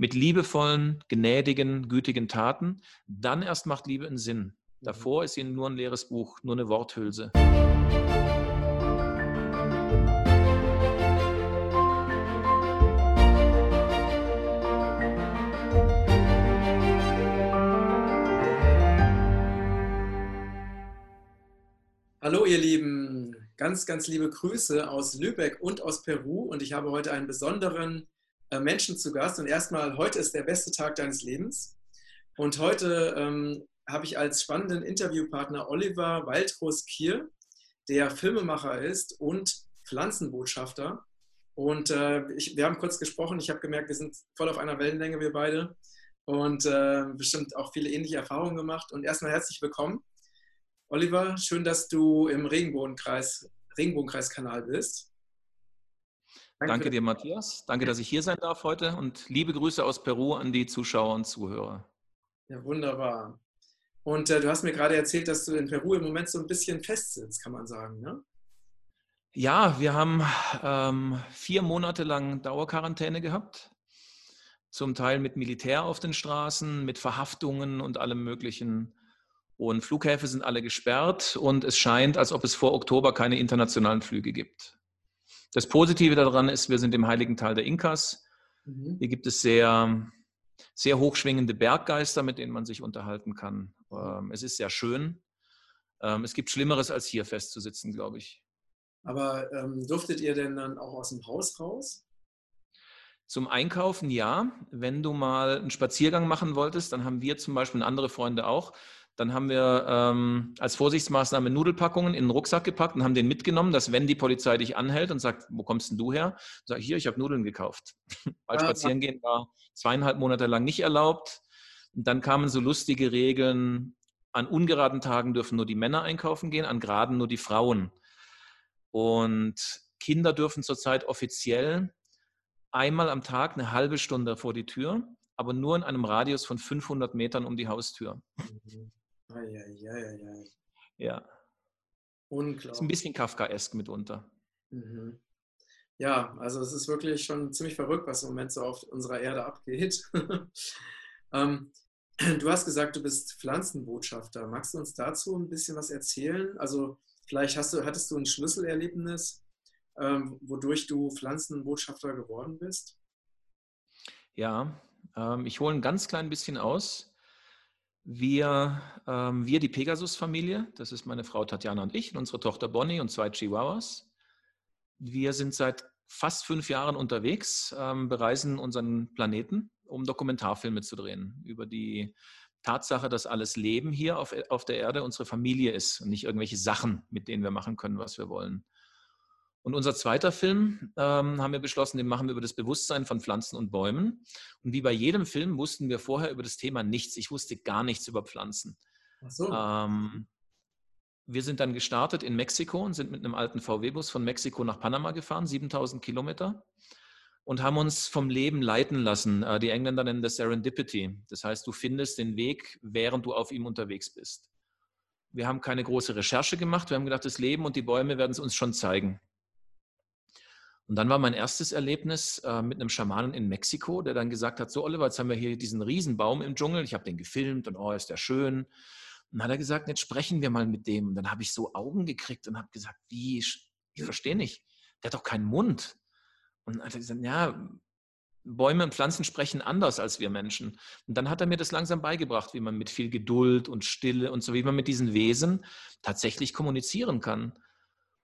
mit liebevollen, gnädigen, gütigen Taten. Dann erst macht Liebe einen Sinn. Mhm. Davor ist sie nur ein leeres Buch, nur eine Worthülse. Hallo ihr Lieben, ganz, ganz liebe Grüße aus Lübeck und aus Peru und ich habe heute einen besonderen Menschen zu Gast. Und erstmal, heute ist der beste Tag deines Lebens. Und heute ähm, habe ich als spannenden Interviewpartner Oliver Waldros-Kier, der Filmemacher ist und Pflanzenbotschafter. Und äh, ich, wir haben kurz gesprochen, ich habe gemerkt, wir sind voll auf einer Wellenlänge, wir beide. Und äh, bestimmt auch viele ähnliche Erfahrungen gemacht. Und erstmal herzlich willkommen. Oliver, schön, dass du im Regenbogenkreis, Regenbogenkreiskanal bist. Danke, Danke dir, Matthias. Danke, dass ich hier sein darf heute und liebe Grüße aus Peru an die Zuschauer und Zuhörer. Ja, wunderbar. Und äh, du hast mir gerade erzählt, dass du in Peru im Moment so ein bisschen festsitzt, kann man sagen, ne? Ja, wir haben ähm, vier Monate lang Dauerquarantäne gehabt. Zum Teil mit Militär auf den Straßen, mit Verhaftungen und allem Möglichen. Und Flughäfen sind alle gesperrt und es scheint, als ob es vor Oktober keine internationalen Flüge gibt. Das Positive daran ist, wir sind im heiligen Tal der Inkas. Mhm. Hier gibt es sehr, sehr hochschwingende Berggeister, mit denen man sich unterhalten kann. Ähm, es ist sehr schön. Ähm, es gibt Schlimmeres, als hier festzusitzen, glaube ich. Aber ähm, durftet ihr denn dann auch aus dem Haus raus? Zum Einkaufen ja. Wenn du mal einen Spaziergang machen wolltest, dann haben wir zum Beispiel und andere Freunde auch dann haben wir ähm, als Vorsichtsmaßnahme Nudelpackungen in den Rucksack gepackt und haben den mitgenommen, dass wenn die Polizei dich anhält und sagt, wo kommst denn du her? Sag ich, hier, ich habe Nudeln gekauft. Weil ah, spazieren gehen war zweieinhalb Monate lang nicht erlaubt. Und dann kamen so lustige Regeln, an ungeraden Tagen dürfen nur die Männer einkaufen gehen, an geraden nur die Frauen. Und Kinder dürfen zurzeit offiziell einmal am Tag eine halbe Stunde vor die Tür, aber nur in einem Radius von 500 Metern um die Haustür. Mhm. Eieieiei. Ja. Unglaublich. Ist ein bisschen Kafkaesk mitunter. Mhm. Ja, also es ist wirklich schon ziemlich verrückt, was im Moment so auf unserer Erde abgeht. ähm, du hast gesagt, du bist Pflanzenbotschafter. Magst du uns dazu ein bisschen was erzählen? Also vielleicht hast du, hattest du ein Schlüsselerlebnis, ähm, wodurch du Pflanzenbotschafter geworden bist? Ja, ähm, ich hole ein ganz klein bisschen aus. Wir, ähm, wir die Pegasus-Familie, das ist meine Frau Tatjana und ich und unsere Tochter Bonnie und zwei Chihuahuas. Wir sind seit fast fünf Jahren unterwegs, ähm, bereisen unseren Planeten, um Dokumentarfilme zu drehen über die Tatsache, dass alles Leben hier auf, auf der Erde unsere Familie ist und nicht irgendwelche Sachen, mit denen wir machen können, was wir wollen. Und unser zweiter Film ähm, haben wir beschlossen, den machen wir über das Bewusstsein von Pflanzen und Bäumen. Und wie bei jedem Film wussten wir vorher über das Thema nichts. Ich wusste gar nichts über Pflanzen. Ach so. Ähm, wir sind dann gestartet in Mexiko und sind mit einem alten VW-Bus von Mexiko nach Panama gefahren, 7000 Kilometer, und haben uns vom Leben leiten lassen. Äh, die Engländer nennen das Serendipity. Das heißt, du findest den Weg, während du auf ihm unterwegs bist. Wir haben keine große Recherche gemacht. Wir haben gedacht, das Leben und die Bäume werden es uns schon zeigen. Und dann war mein erstes Erlebnis äh, mit einem Schamanen in Mexiko, der dann gesagt hat, so Oliver, jetzt haben wir hier diesen Riesenbaum im Dschungel, ich habe den gefilmt und oh, ist der schön. Und dann hat er gesagt, jetzt sprechen wir mal mit dem. Und dann habe ich so Augen gekriegt und habe gesagt, wie, ich verstehe nicht, der hat doch keinen Mund. Und dann hat er gesagt, ja, Bäume und Pflanzen sprechen anders als wir Menschen. Und dann hat er mir das langsam beigebracht, wie man mit viel Geduld und Stille und so, wie man mit diesen Wesen tatsächlich kommunizieren kann.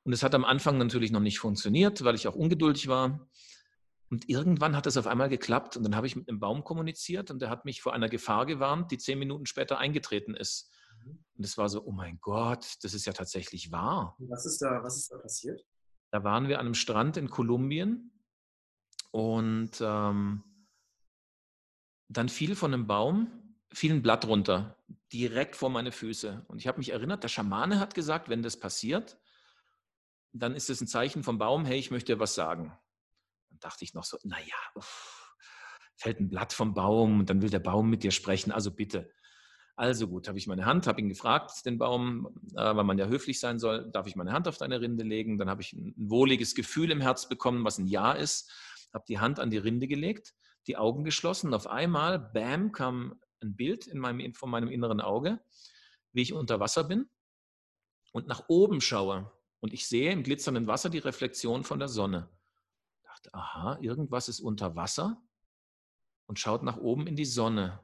Und es hat am Anfang natürlich noch nicht funktioniert, weil ich auch ungeduldig war. Und irgendwann hat es auf einmal geklappt und dann habe ich mit einem Baum kommuniziert und der hat mich vor einer Gefahr gewarnt, die zehn Minuten später eingetreten ist. Und es war so, oh mein Gott, das ist ja tatsächlich wahr. Was ist da, was ist da passiert? Da waren wir an einem Strand in Kolumbien und ähm, dann fiel von einem Baum, fiel ein Blatt runter, direkt vor meine Füße. Und ich habe mich erinnert, der Schamane hat gesagt, wenn das passiert, dann ist es ein Zeichen vom Baum, hey, ich möchte was sagen. Dann dachte ich noch so, naja, fällt ein Blatt vom Baum und dann will der Baum mit dir sprechen, also bitte. Also gut, habe ich meine Hand, habe ihn gefragt, den Baum, äh, weil man ja höflich sein soll, darf ich meine Hand auf deine Rinde legen? Dann habe ich ein, wohliges Gefühl im Herz bekommen, was ein Ja ist, habe die Hand an die Rinde gelegt. die Augen geschlossen. Auf einmal, bam, kam ein Bild in meinem, von meinem inneren Auge, wie ich unter Wasser bin und nach oben schaue. Und ich sehe im glitzernden Wasser die Reflexion von der Sonne. Ich dachte, aha, irgendwas ist unter Wasser und schaut nach oben in die Sonne.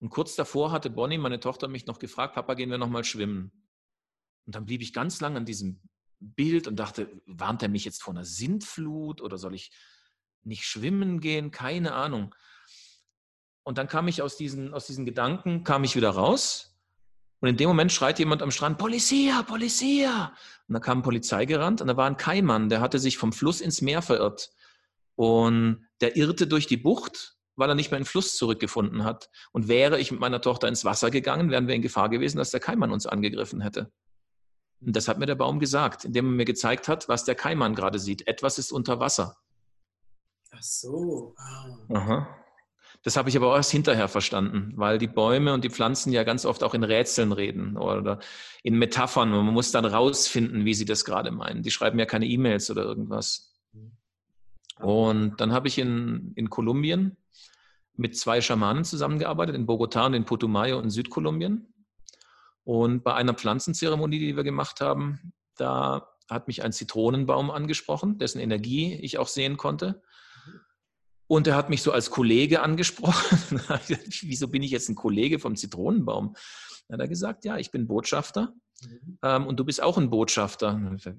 Und kurz davor hatte Bonnie, meine Tochter, mich noch gefragt, Papa, gehen wir nochmal schwimmen? Und dann blieb ich ganz lang an diesem Bild und dachte, warnt er mich jetzt vor einer Sintflut oder soll ich nicht schwimmen gehen? Keine Ahnung. Und dann kam ich aus diesen, aus diesen Gedanken, kam ich wieder raus. Und in dem Moment schreit jemand am Strand, Polizia, Polizia. Und da kam Polizei gerannt und da war ein Kaimann, der hatte sich vom Fluss ins Meer verirrt. Und der irrte durch die Bucht weil er nicht mehr in den Fluss zurückgefunden hat. Und wäre ich mit meiner Tochter ins Wasser gegangen, wären wir in Gefahr gewesen, dass der Keimann uns angegriffen hätte. Und das hat mir der Baum gesagt, indem er mir gezeigt hat, was der Keimann gerade sieht. Etwas ist unter Wasser. Ach so. Oh. Aha. Das habe ich aber auch erst hinterher verstanden, weil die Bäume und die Pflanzen ja ganz oft auch in Rätseln reden oder in Metaphern. Und man muss dann rausfinden, wie sie das gerade meinen. Die schreiben ja keine E-Mails oder irgendwas. Und dann habe ich in, in Kolumbien mit zwei Schamanen zusammengearbeitet, in Bogotá und in Putumayo in Südkolumbien. Und bei einer Pflanzenzeremonie, die wir gemacht haben, da hat mich ein Zitronenbaum angesprochen, dessen Energie ich auch sehen konnte. Und er hat mich so als Kollege angesprochen. Wieso bin ich jetzt ein Kollege vom Zitronenbaum? Da hat er gesagt, ja, ich bin Botschafter mhm. ähm, und du bist auch ein Botschafter für,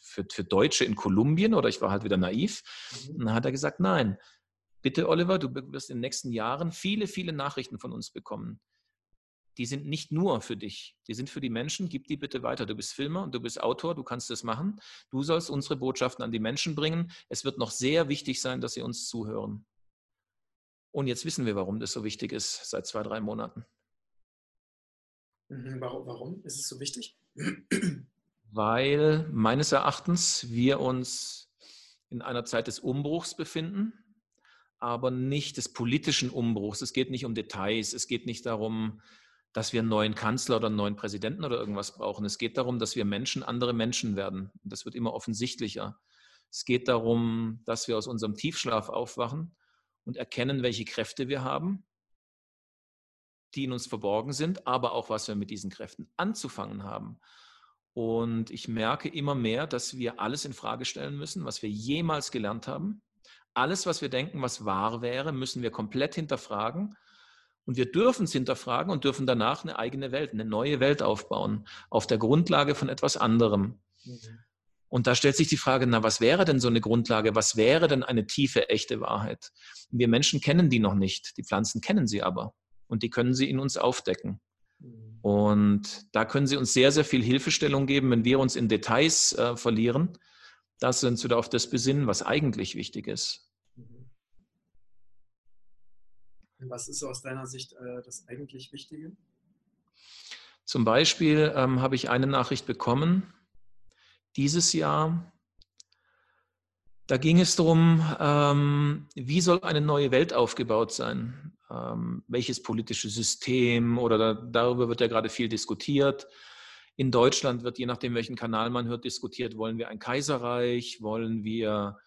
für, für, Deutsche in Kolumbien oder ich war halt wieder naiv. Mhm. Und dann hat er gesagt, nein, Bitte, Oliver, du wirst in den nächsten Jahren viele, viele Nachrichten von uns bekommen. Die sind nicht nur für dich, die sind für die Menschen. Gib die bitte weiter. Du bist Filmer und du bist Autor, du kannst das machen. Du sollst unsere Botschaften an die Menschen bringen. Es wird noch sehr wichtig sein, dass sie uns zuhören. Und jetzt wissen wir, warum das so wichtig ist, seit zwei, drei Monaten. Mhm, warum, warum ist es so wichtig? Weil meines Erachtens wir uns in einer Zeit des Umbruchs befinden aber nicht des politischen Umbruchs. Es geht nicht um Details. Es geht nicht darum, dass wir einen neuen Kanzler oder einen neuen Präsidenten oder irgendwas brauchen. Es geht darum, dass wir Menschen andere Menschen werden. Das wird immer offensichtlicher. Es geht darum, dass wir aus unserem Tiefschlaf aufwachen und erkennen, welche Kräfte wir haben, die in uns verborgen sind, aber auch, was wir mit diesen Kräften anzufangen haben. Und ich merke immer mehr, dass wir alles in Frage stellen müssen, was wir jemals gelernt haben alles, was wir denken, was wahr wäre, müssen wir komplett hinterfragen. Und wir dürfen es hinterfragen und dürfen danach eine eigene Welt, eine neue Welt aufbauen, auf der Grundlage von etwas anderem. Mhm. Und da stellt sich die Frage, na, was wäre denn so eine Grundlage? Was wäre denn eine tiefe, echte Wahrheit? Wir Menschen kennen die noch nicht. Die Pflanzen kennen sie aber. Und die können sie in uns aufdecken. Mhm. Und da können sie uns sehr, sehr viel Hilfestellung geben, wenn wir uns in Details äh, verlieren. Das sind wieder auf das besinnen, was eigentlich wichtig ist. Was ist aus deiner Sicht äh, das eigentlich Wichtige? Zum Beispiel ähm, habe ich eine Nachricht bekommen dieses Jahr. Da ging es darum, ähm, wie soll eine neue Welt aufgebaut sein? Ähm, welches politische System oder da, darüber wird ja gerade viel diskutiert. In Deutschland wird, je nachdem, welchen Kanal man hört, diskutiert, wollen wir ein Kaiserreich, wollen wir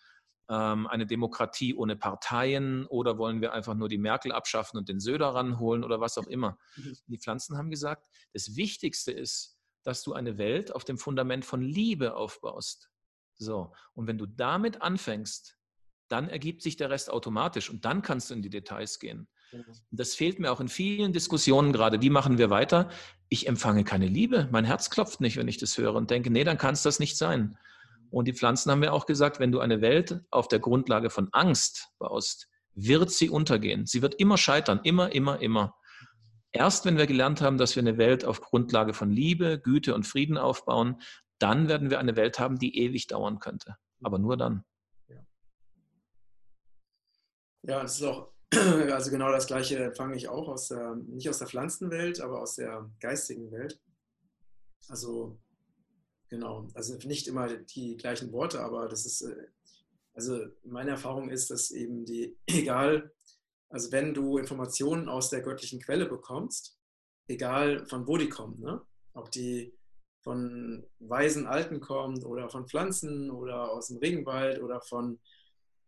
eine Demokratie ohne Parteien oder wollen wir einfach nur die Merkel abschaffen und den Söder ranholen oder was auch immer. Mhm. Die Pflanzen haben gesagt, das Wichtigste ist, dass du eine Welt auf dem Fundament von Liebe aufbaust. So, und wenn du damit anfängst, dann ergibt sich der Rest automatisch und dann kannst du in die Details gehen. Das fehlt mir auch in vielen Diskussionen gerade. Wie machen wir weiter? Ich empfange keine Liebe. Mein Herz klopft nicht, wenn ich das höre und denke, nee, dann kann es das nicht sein. Und die Pflanzen haben mir auch gesagt, wenn du eine Welt auf der Grundlage von Angst baust, wird sie untergehen. Sie wird immer scheitern, immer, immer, immer. Erst wenn wir gelernt haben, dass wir eine Welt auf Grundlage von Liebe, Güte und Frieden aufbauen, dann werden wir eine Welt haben, die ewig dauern könnte. Aber nur dann. Ja, das ist auch, also genau das Gleiche empfange ich auch aus der, nicht aus der Pflanzenwelt, aber aus der geistigen Welt. Also Genau, also nicht immer die gleichen Worte, aber das ist, äh, also meine Erfahrung ist, dass eben die, egal, also wenn du Informationen aus der göttlichen Quelle bekommst, egal von wo die kommen, ne? ob die von weisen Alten kommt oder von Pflanzen oder aus dem Regenwald oder von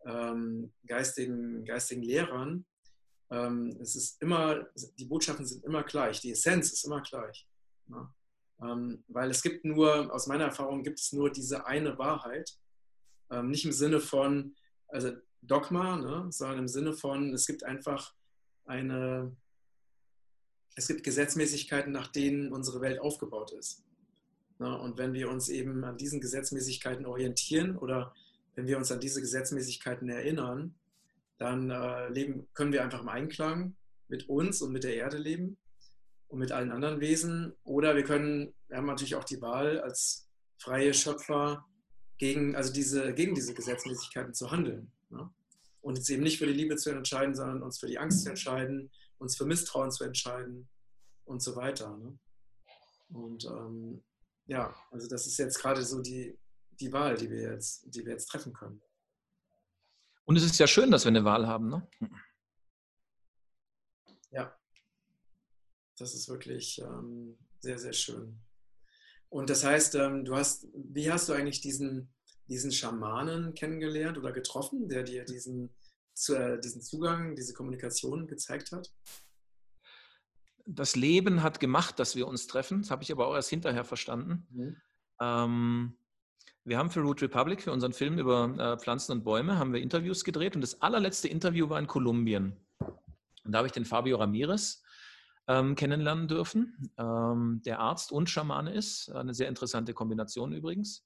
ähm, geistigen, geistigen Lehrern, ähm, es ist immer, die Botschaften sind immer gleich, die Essenz ist immer gleich. Ja? Ähm, weil es gibt nur, aus meiner Erfahrung gibt es nur diese eine Wahrheit, ähm, nicht im Sinne von, also Dogma, ne, sondern im Sinne von, es gibt einfach eine, es gibt Gesetzmäßigkeiten, nach denen unsere Welt aufgebaut ist. Ne, und wenn wir uns eben an diesen Gesetzmäßigkeiten orientieren oder wenn wir uns an diese Gesetzmäßigkeiten erinnern, dann äh, leben, können wir einfach im Einklang mit uns und mit der Erde leben und mit allen anderen Wesen. Oder wir können, wir haben natürlich auch die Wahl als freie Schöpfer gegen, also diese, gegen diese Gesetzmäßigkeiten zu handeln. Ne? Und uns eben nicht für die Liebe zu entscheiden, sondern uns für die Angst zu entscheiden, uns für Misstrauen zu entscheiden und so weiter. Ne? Und ähm, ja, also das ist jetzt gerade so die, die Wahl, die wir, jetzt, die wir jetzt treffen können. Und es ist ja schön, dass wir eine Wahl haben, ne? Ja, das ist wirklich ähm, sehr, sehr schön. Und das heißt, ähm, du hast, wie hast du eigentlich diesen, diesen Schamanen kennengelernt oder getroffen, der dir diesen, äh, diesen Zugang, diese Kommunikation gezeigt hat? Das Leben hat gemacht, dass wir uns treffen. Das habe ich aber auch erst hinterher verstanden. Mhm. Ähm, wir haben für Root Republic, für unseren Film über äh, Pflanzen und Bäume, haben wir Interviews gedreht und das allerletzte Interview war in Kolumbien. Und da habe ich den Fabio Ramirez ähm, kennenlernen dürfen, ähm, der Arzt und Schamane ist. Eine sehr interessante Kombination übrigens.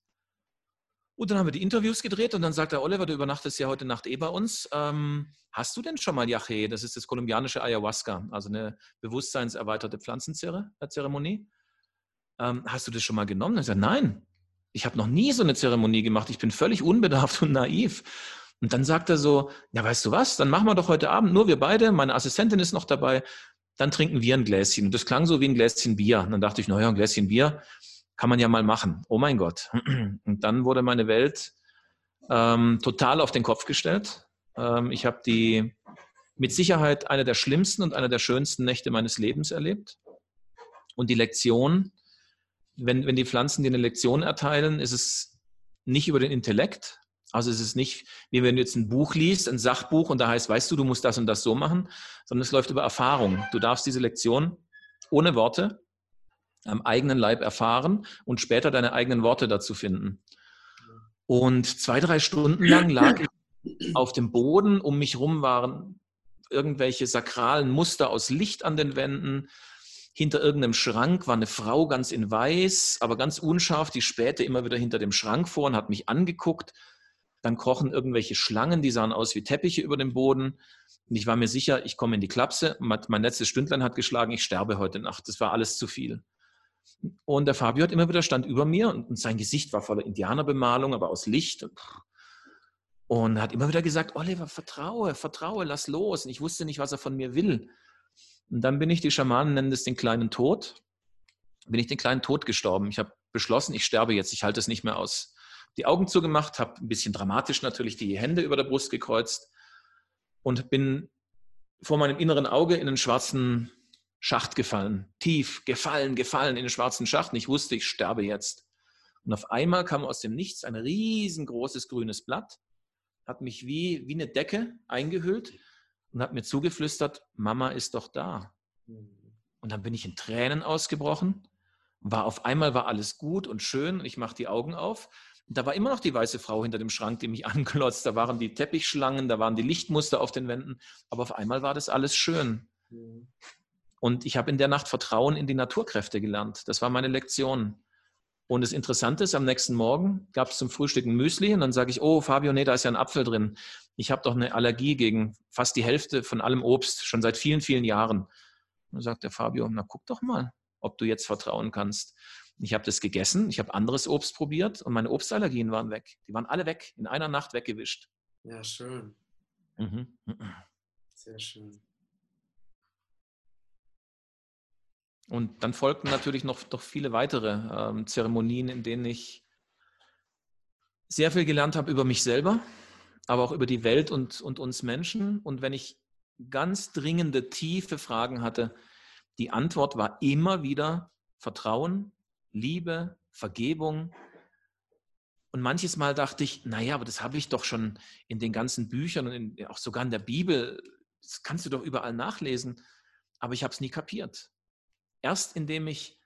Und dann haben wir die Interviews gedreht und dann sagt der Oliver, du übernachtest ja heute Nacht eh bei uns. Ähm, hast du denn schon mal Yache? Das ist das kolumbianische Ayahuasca, also eine bewusstseinserweiterte Pflanzenzeremonie. Ähm, hast du das schon mal genommen? Ich sage, nein, ich habe noch nie so eine Zeremonie gemacht. Ich bin völlig unbedarft und naiv. Und dann sagt er so, ja, weißt du was, dann machen wir doch heute Abend nur wir beide, meine Assistentin ist noch dabei, dann trinken wir ein Gläschen. Und das klang so wie ein Gläschen Bier. Und dann dachte ich, naja, ein Gläschen Bier kann man ja mal machen. Oh mein Gott. Und dann wurde meine Welt ähm, total auf den Kopf gestellt. Ähm, ich habe die mit Sicherheit eine der schlimmsten und eine der schönsten Nächte meines Lebens erlebt. Und die Lektion, wenn, wenn die Pflanzen dir eine Lektion erteilen, ist es nicht über den Intellekt, also es ist nicht, wie wenn du jetzt ein Buch liest, ein Sachbuch und da heißt, weißt du, du musst das und das so machen, sondern es läuft über Erfahrung. Du darfst diese Lektion ohne Worte am eigenen Leib erfahren und später deine eigenen Worte dazu finden. Und zwei, drei Stunden lang lag ich auf dem Boden, um mich rum waren irgendwelche sakralen Muster aus Licht an den Wänden. Hinter irgendeinem Schrank war eine Frau ganz in weiß, aber ganz unscharf, die spähte immer wieder hinter dem Schrank vor und hat mich angeguckt dann krochen irgendwelche Schlangen, die sahen aus wie Teppiche über dem Boden. Und ich war mir sicher, ich komme in die Klapse. Mein letztes Stündlein hat geschlagen, ich sterbe heute Nacht. Das war alles zu viel. Und der Fabio hat immer wieder stand über mir und sein Gesicht war voller Indianerbemalung, aber aus Licht. Und hat immer wieder gesagt, Oliver, vertraue, vertraue, lass los. Und ich wusste nicht, was er von mir will. Und dann bin ich, die Schamanen nennen das den kleinen Tod, bin ich den kleinen Tod gestorben. Ich habe beschlossen, ich sterbe jetzt, ich halte es nicht mehr aus die Augen zugemacht, habe ein bisschen dramatisch natürlich die Hände über der Brust gekreuzt und bin vor meinem inneren Auge in einen schwarzen Schacht gefallen. Tief gefallen, gefallen in den schwarzen Schacht. Und ich wusste, ich sterbe jetzt. Und auf einmal kam aus dem Nichts ein riesengroßes grünes Blatt, hat mich wie, wie eine Decke eingehüllt und hat mir zugeflüstert, Mama ist doch da. Und dann bin ich in Tränen ausgebrochen. War auf einmal war alles gut und schön und ich mache die Augen auf da war immer noch die weiße Frau hinter dem Schrank, die mich anglotzt. Da waren die Teppichschlangen, da waren die Lichtmuster auf den Wänden. Aber auf einmal war das alles schön. Mhm. Und ich habe in der Nacht Vertrauen in die Naturkräfte gelernt. Das war meine Lektion. Und das Interessante ist, am nächsten Morgen gab es zum Frühstück ein Müsli und dann sage ich, oh Fabio, nee, da ist ja ein Apfel drin. Ich habe doch eine Allergie gegen fast die Hälfte von allem Obst, schon seit vielen, vielen Jahren. Und dann sagt der Fabio, na guck doch mal, ob du jetzt vertrauen kannst. Ich habe das gegessen, ich habe anderes Obst probiert und meine Obstallergien waren weg. Die waren alle weg, in einer Nacht weggewischt. Ja, schön. Mhm. Sehr schön. Und dann folgten natürlich noch, noch viele weitere ähm, Zeremonien, in denen ich sehr viel gelernt habe über mich selber, aber auch über die Welt und, und uns Menschen. Und wenn ich ganz dringende, tiefe Fragen hatte, die Antwort war immer wieder Vertrauen, Liebe, Vergebung Und manches Mal dachte ich, naja, aber das habe ich doch schon in den ganzen Büchern und in, auch sogar in der Bibel, das kannst du doch überall nachlesen. Aber ich habe es nie kapiert. Erst indem ich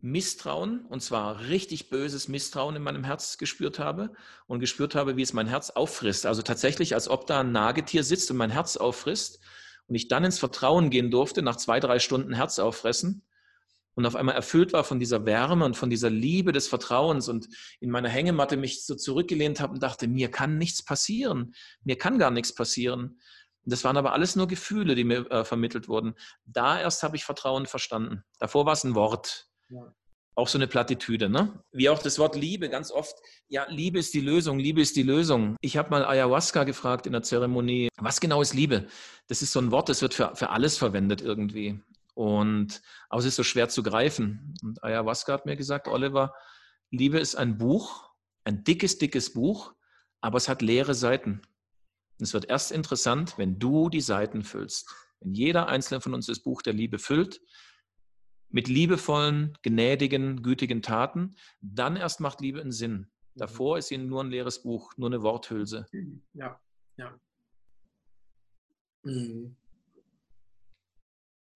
Misstrauen, und zwar richtig böses Misstrauen in meinem Herz gespürt habe und gespürt habe, wie es mein Herz auffrisst. Also tatsächlich, als ob da ein Nagetier sitzt und mein Herz auffrisst. Und ich dann ins Vertrauen gehen durfte, nach zwei, drei Stunden Herz auffressen und auf einmal erfüllt war von dieser Wärme und von dieser Liebe des Vertrauens und in meiner Hängematte mich so zurückgelehnt habe und dachte, mir kann nichts passieren. Mir kann gar nichts passieren. Das waren aber alles nur Gefühle, die mir äh, vermittelt wurden. Da erst habe ich Vertrauen verstanden. Davor war es ein Wort. Ja. Auch so eine Plattitüde, ne? Wie auch das Wort Liebe, ganz oft. Ja, Liebe ist die Lösung, Liebe ist die Lösung. Ich habe mal Ayahuasca gefragt in der Zeremonie, was genau ist Liebe? Das ist so ein Wort, das wird für, für alles verwendet irgendwie. Und, aber es ist so schwer zu greifen. Und Ayahuasca hat mir gesagt, Oliver, Liebe ist ein Buch, ein dickes, dickes Buch, aber es hat leere Seiten. Und es wird erst interessant, wenn du die Seiten füllst. Wenn jeder einzelne von uns das Buch der Liebe füllt, mit liebevollen, gnädigen, gütigen Taten, dann erst macht Liebe einen Sinn. Mhm. Davor ist sie nur ein leeres Buch, nur eine Worthülse. Ja, ja. Mhm.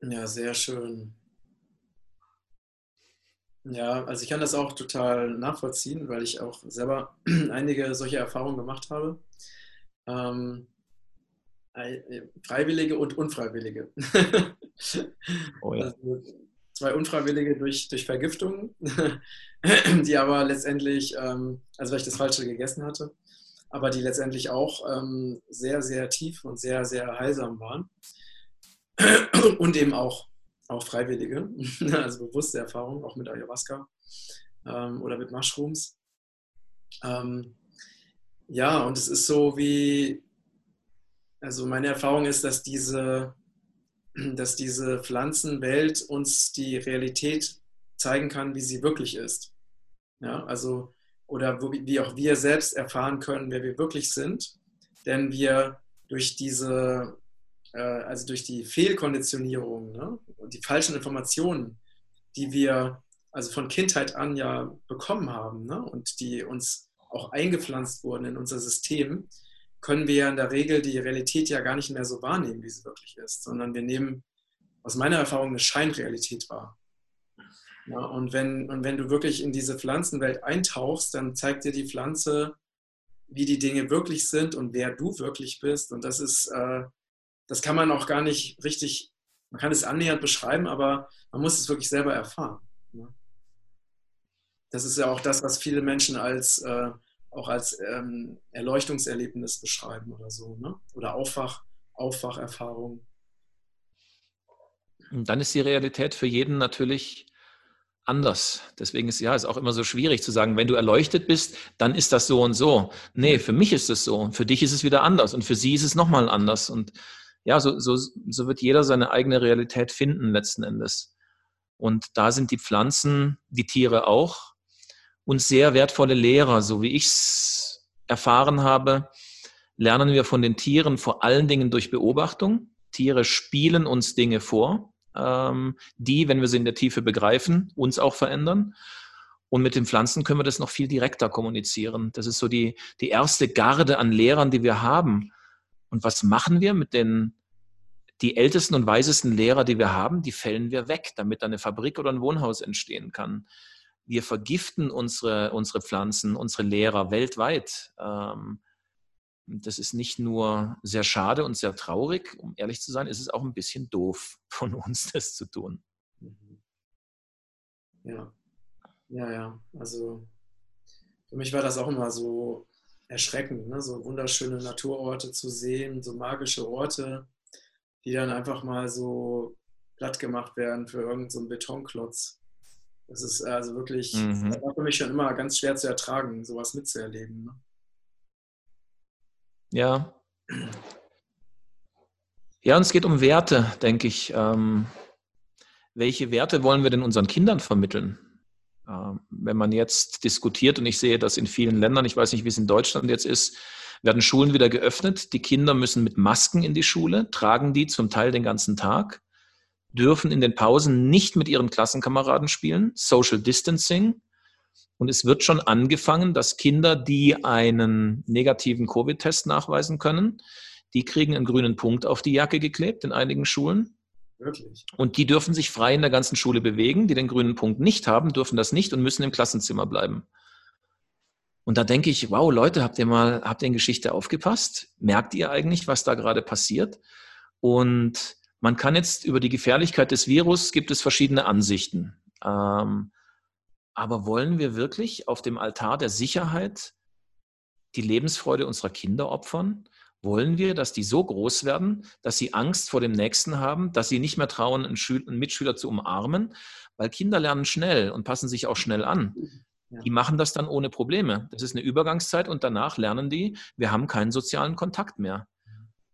Ja, sehr schön. Ja, also ich kann das auch total nachvollziehen, weil ich auch selber einige solche Erfahrungen gemacht habe. Ähm, Freiwillige und Unfreiwillige. Oh ja. Also zwei Unfreiwillige durch, durch Vergiftung, die aber letztendlich, ähm, also weil ich das Falsche gegessen hatte, aber die letztendlich auch ähm, sehr, sehr tief und sehr, sehr heilsam waren. und eben auch, auch Freiwillige, also bewusste Erfahrungen, auch mit Ayahuasca ähm, oder mit Mushrooms. Ähm, ja, und es ist so wie, also meine Erfahrung ist, dass diese dass diese Pflanzenwelt uns die Realität zeigen kann, wie sie wirklich ist. Ja, also, oder wo, wie auch wir selbst erfahren können, wer wir wirklich sind, denn wir durch diese, also durch die Fehlkonditionierung ne, und die falschen Informationen, die wir also von Kindheit an ja bekommen haben ne, und die uns auch eingepflanzt wurden in unser System, können wir ja in der Regel die Realität ja gar nicht mehr so wahrnehmen, wie sie wirklich ist, sondern wir nehmen aus meiner Erfahrung eine Scheinrealität wahr. Ja, und, wenn, und wenn du wirklich in diese Pflanzenwelt eintauchst, dann zeigt dir die Pflanze, wie die Dinge wirklich sind und wer du wirklich bist. Und das ist, äh, das kann man auch gar nicht richtig, man kann es annähernd beschreiben, aber man muss es wirklich selber erfahren. Ja. Das ist ja auch das, was viele Menschen als äh, auch als ähm, Erleuchtungserlebnis beschreiben oder so, ne? Oder Aufwach, Aufwacherfahrung. Und dann ist die Realität für jeden natürlich anders. Deswegen ist ja ist auch immer so schwierig zu sagen, wenn du erleuchtet bist, dann ist das so und so. Nee, für mich ist es so. Für dich ist es wieder anders und für sie ist es nochmal anders. Und ja, so, so, so wird jeder seine eigene Realität finden letzten Endes. Und da sind die Pflanzen, die Tiere auch und sehr wertvolle Lehrer, so wie ich es erfahren habe, lernen wir von den Tieren vor allen Dingen durch Beobachtung. Tiere spielen uns Dinge vor, ähm, die, wenn wir sie in der Tiefe begreifen, uns auch verändern. Und mit den Pflanzen können wir das noch viel direkter kommunizieren. Das ist so die, die erste Garde an Lehrern, die wir haben. Und was machen wir mit den die ältesten und weisesten Lehrer, die wir haben, die fällen wir weg, damit eine Fabrik oder ein Wohnhaus entstehen kann wir vergiften unsere, unsere Pflanzen, unsere Lehrer weltweit. Ähm, das ist nicht nur sehr schade und sehr traurig, um ehrlich zu sein, ist es auch ein bisschen doof von uns, das zu tun. Ja, ja, ja. Also für mich war das auch immer so erschreckend, ne? so wunderschöne Naturorte zu sehen, so magische Orte, die dann einfach mal so platt gemacht werden für irgendeinen so Betonklotz. Das ist also wirklich, mhm. das war für mich schon immer ganz schwer zu ertragen, sowas mitzuerleben. Ne? Ja. Ja, und es geht um Werte, denke ich. Ähm, welche Werte wollen wir denn unseren Kindern vermitteln? Ähm, wenn man jetzt diskutiert, und ich sehe das in vielen Ländern, ich weiß nicht, wie es in Deutschland jetzt ist, werden Schulen wieder geöffnet. Die Kinder müssen mit Masken in die Schule, tragen die zum Teil den ganzen Tag dürfen in den Pausen nicht mit ihren Klassenkameraden spielen, Social Distancing. Und es wird schon angefangen, dass Kinder, die einen negativen Covid-Test nachweisen können, die kriegen einen grünen Punkt auf die Jacke geklebt in einigen Schulen. Wirklich? Und die dürfen sich frei in der ganzen Schule bewegen. Die den grünen Punkt nicht haben, dürfen das nicht und müssen im Klassenzimmer bleiben. Und da denke ich, wow, Leute, habt ihr mal, habt ihr in Geschichte aufgepasst? Merkt ihr eigentlich, was da gerade passiert? Und man kann jetzt über die Gefährlichkeit des Virus, gibt es verschiedene Ansichten. Ähm, aber wollen wir wirklich auf dem Altar der Sicherheit die Lebensfreude unserer Kinder opfern? Wollen wir, dass die so groß werden, dass sie Angst vor dem Nächsten haben, dass sie nicht mehr trauen, einen, Schül einen Mitschüler zu umarmen? Weil Kinder lernen schnell und passen sich auch schnell an. Die machen das dann ohne Probleme. Das ist eine Übergangszeit und danach lernen die, wir haben keinen sozialen Kontakt mehr.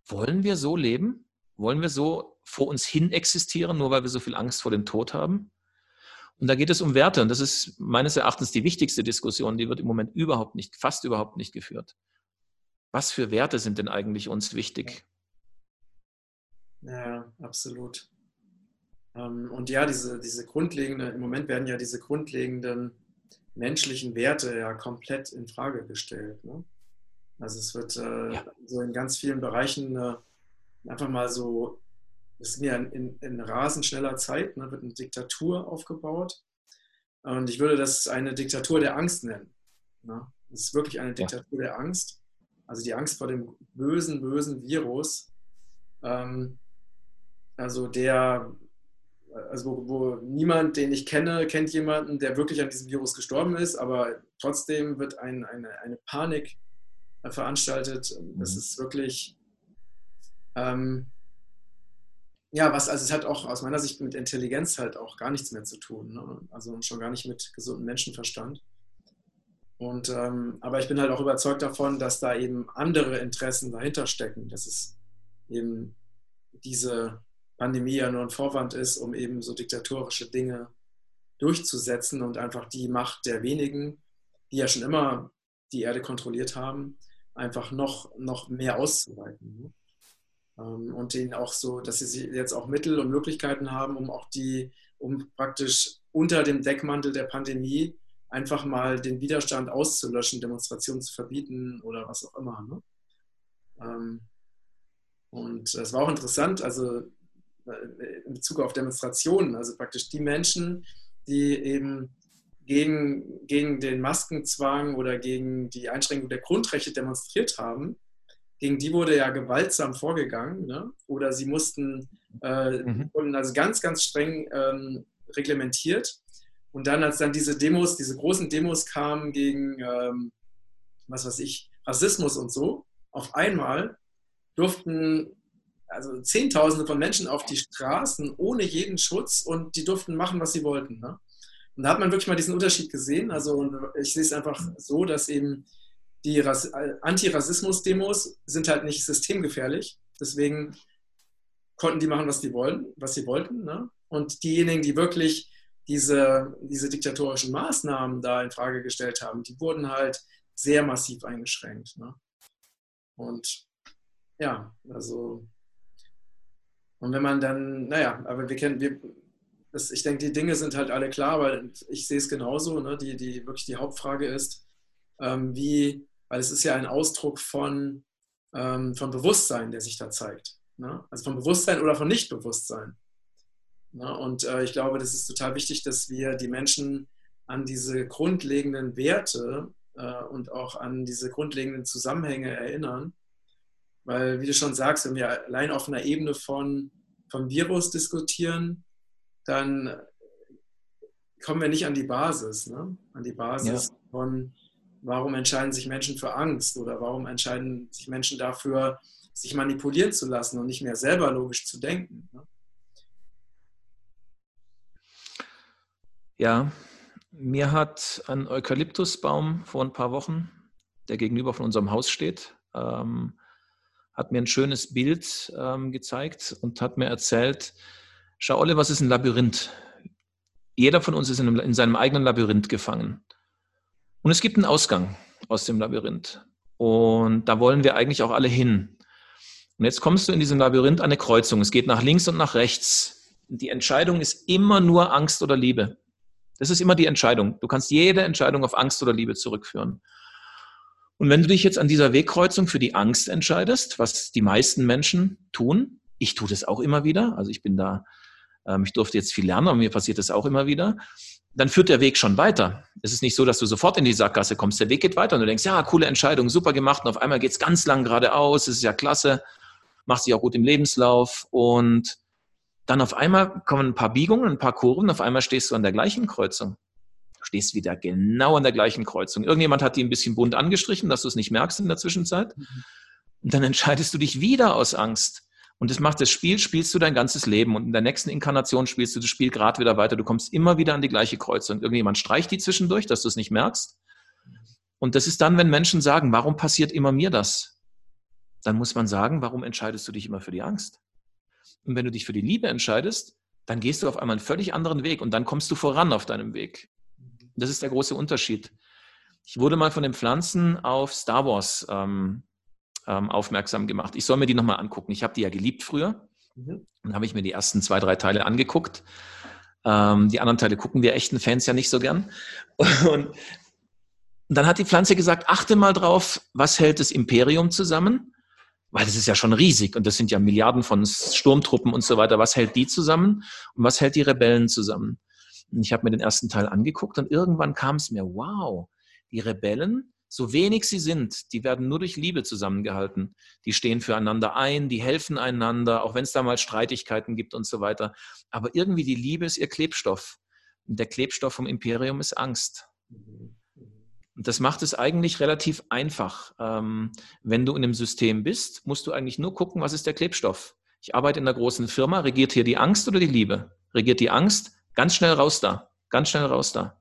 Wollen wir so leben? Wollen wir so vor uns hin existieren, nur weil wir so viel Angst vor dem Tod haben? Und da geht es um Werte. Und das ist meines Erachtens die wichtigste Diskussion. Die wird im Moment überhaupt nicht, fast überhaupt nicht geführt. Was für Werte sind denn eigentlich uns wichtig? Ja, absolut. Ähm, und ja, diese, diese grundlegende, im Moment werden ja diese grundlegenden menschlichen Werte ja komplett in Frage gestellt. Ne? Also es wird äh, ja. so in ganz vielen Bereichen äh, einfach mal so, es ist ja in, in, rasend schneller Zeit, ne, wird eine Diktatur aufgebaut. Und ich würde das eine Diktatur der Angst nennen. Ne? Es ist wirklich eine Diktatur ja. der Angst. Also die Angst vor dem bösen, bösen Virus. Ähm, also der, also wo, wo, niemand, den ich kenne, kennt jemanden, der wirklich an diesem Virus gestorben ist, aber trotzdem wird ein, eine, eine Panik veranstaltet. Das mhm. ist wirklich, ähm, ja, was, also es hat auch aus meiner Sicht mit Intelligenz halt auch gar nichts mehr zu tun. Ne? Also schon gar nicht mit gesundem Menschenverstand. Und, ähm, aber ich bin halt auch überzeugt davon, dass da eben andere Interessen dahinter stecken, dass es eben diese Pandemie ja nur ein Vorwand ist, um eben so diktatorische Dinge durchzusetzen und einfach die Macht der wenigen, die ja schon immer die Erde kontrolliert haben, einfach noch, noch mehr auszuweiten. Ne? Ähm, und denen auch so, dass sie jetzt auch Mittel und Möglichkeiten haben, um auch die, um praktisch unter dem Deckmantel der Pandemie einfach mal den Widerstand auszulöschen, Demonstrationen zu verbieten oder was auch immer. Ne? Ähm, und es war auch interessant, also äh, in Bezug auf Demonstrationen, also praktisch die Menschen, die eben gegen, gegen den Maskenzwang oder gegen die Einschränkung der Grundrechte demonstriert haben, gegen die wurde ja gewaltsam vorgegangen ne? oder sie mussten, äh, mhm. wurden also ganz, ganz streng ähm, reglementiert. Und dann, als dann diese Demos, diese großen Demos kamen gegen, ähm, was weiß ich, Rassismus und so, auf einmal durften also Zehntausende von Menschen auf die Straßen ohne jeden Schutz und die durften machen, was sie wollten. Ne? Und da hat man wirklich mal diesen Unterschied gesehen. Also ich sehe es einfach so, dass eben die Antirassismus-Demos sind halt nicht systemgefährlich. Deswegen konnten die machen, was die wollen, was sie wollten. Ne? Und diejenigen, die wirklich diese, diese diktatorischen Maßnahmen da in Frage gestellt haben, die wurden halt sehr massiv eingeschränkt. Ne? Und ja, also und wenn man dann, naja, aber wir kennen, wir, das, ich denke, die Dinge sind halt alle klar, aber ich sehe es genauso. Ne? Die, die wirklich die Hauptfrage ist, ähm, wie, weil es ist ja ein Ausdruck von, ähm, von Bewusstsein, der sich da zeigt. Ne? Also von Bewusstsein oder von Nichtbewusstsein. Ne? Und äh, ich glaube, das ist total wichtig, dass wir die Menschen an diese grundlegenden Werte äh, und auch an diese grundlegenden Zusammenhänge erinnern. Weil, wie du schon sagst, wenn wir allein auf einer Ebene von, vom Virus diskutieren, dann kommen wir nicht an die Basis, ne? an die Basis ja. von, warum entscheiden sich Menschen für Angst oder warum entscheiden sich Menschen dafür, sich manipulieren zu lassen und nicht mehr selber logisch zu denken. Ne? Ja, mir hat ein Eukalyptusbaum vor ein paar Wochen, der gegenüber von unserem Haus steht, ähm, hat mir ein schönes Bild ähm, gezeigt und hat mir erzählt, schau Olle, was ist ein Labyrinth? Jeder von uns ist in, einem, in seinem eigenen Labyrinth gefangen. Und es gibt einen Ausgang aus dem Labyrinth. Und da wollen wir eigentlich auch alle hin. Und jetzt kommst du in diesem Labyrinth an eine Kreuzung. Es geht nach links und nach rechts. Die Entscheidung ist immer nur Angst oder Liebe. Das ist immer die Entscheidung. Du kannst jede Entscheidung auf Angst oder Liebe zurückführen. Und wenn du dich jetzt an dieser Wegkreuzung für die Angst entscheidest, was die meisten Menschen tun, ich tue das auch immer wieder, also ich bin da, ähm, ich durfte jetzt viel lernen, aber mir passiert das auch immer wieder, dann führt der Weg schon weiter. Es ist nicht so, dass du sofort in die Sackgasse kommst. Der Weg geht weiter und du denkst, ja, coole Entscheidung, super gemacht. Und auf einmal geht es ganz lang geradeaus, es ist ja klasse, macht sich auch gut im Lebenslauf. Und dann auf einmal kommen ein paar Biegungen, ein paar Kurven, auf einmal stehst du an der gleichen Kreuzung. Du stehst wieder genau an der gleichen Kreuzung. Irgendjemand hat die ein bisschen bunt angestrichen, dass du es nicht merkst in der Zwischenzeit. Mhm. Und dann entscheidest du dich wieder aus Angst. Und das macht das Spiel, spielst du dein ganzes Leben. Und in der nächsten Inkarnation spielst du das Spiel gerade wieder weiter. Du kommst immer wieder an die gleiche Kreuzung. Irgendjemand streicht die zwischendurch, dass du es nicht merkst. Und das ist dann, wenn Menschen sagen, warum passiert immer mir das? Dann muss man sagen, warum entscheidest du dich immer für die Angst? Und wenn du dich für die Liebe entscheidest, dann gehst du auf einmal einen völlig anderen Weg und dann kommst du voran auf deinem Weg. Das ist der große Unterschied. Ich wurde mal von den Pflanzen auf Star Wars ähm, ähm, aufmerksam gemacht. Ich soll mir die nochmal angucken. Ich habe die ja geliebt früher. Mhm. Dann habe ich mir die ersten zwei, drei Teile angeguckt. Ähm, die anderen Teile gucken wir echten Fans ja nicht so gern. Und dann hat die Pflanze gesagt, achte mal drauf, was hält das Imperium zusammen? Weil das ist ja schon riesig und das sind ja Milliarden von Sturmtruppen und so weiter. Was hält die zusammen und was hält die Rebellen zusammen? Und ich habe mir den ersten Teil angeguckt und irgendwann kam es mir, wow, die Rebellen so wenig sie sind, die werden nur durch Liebe zusammengehalten. Die stehen füreinander ein, die helfen einander, auch wenn es da mal Streitigkeiten gibt und so weiter. Aber irgendwie die Liebe ist ihr Klebstoff. Und der Klebstoff vom Imperium ist Angst. Und das macht es eigentlich relativ einfach. Ähm, wenn du in einem System bist, musst du eigentlich nur gucken, was ist der Klebstoff. Ich arbeite in einer großen Firma, regiert hier die Angst oder die Liebe? Regiert die Angst? Ganz schnell raus da. Ganz schnell raus da.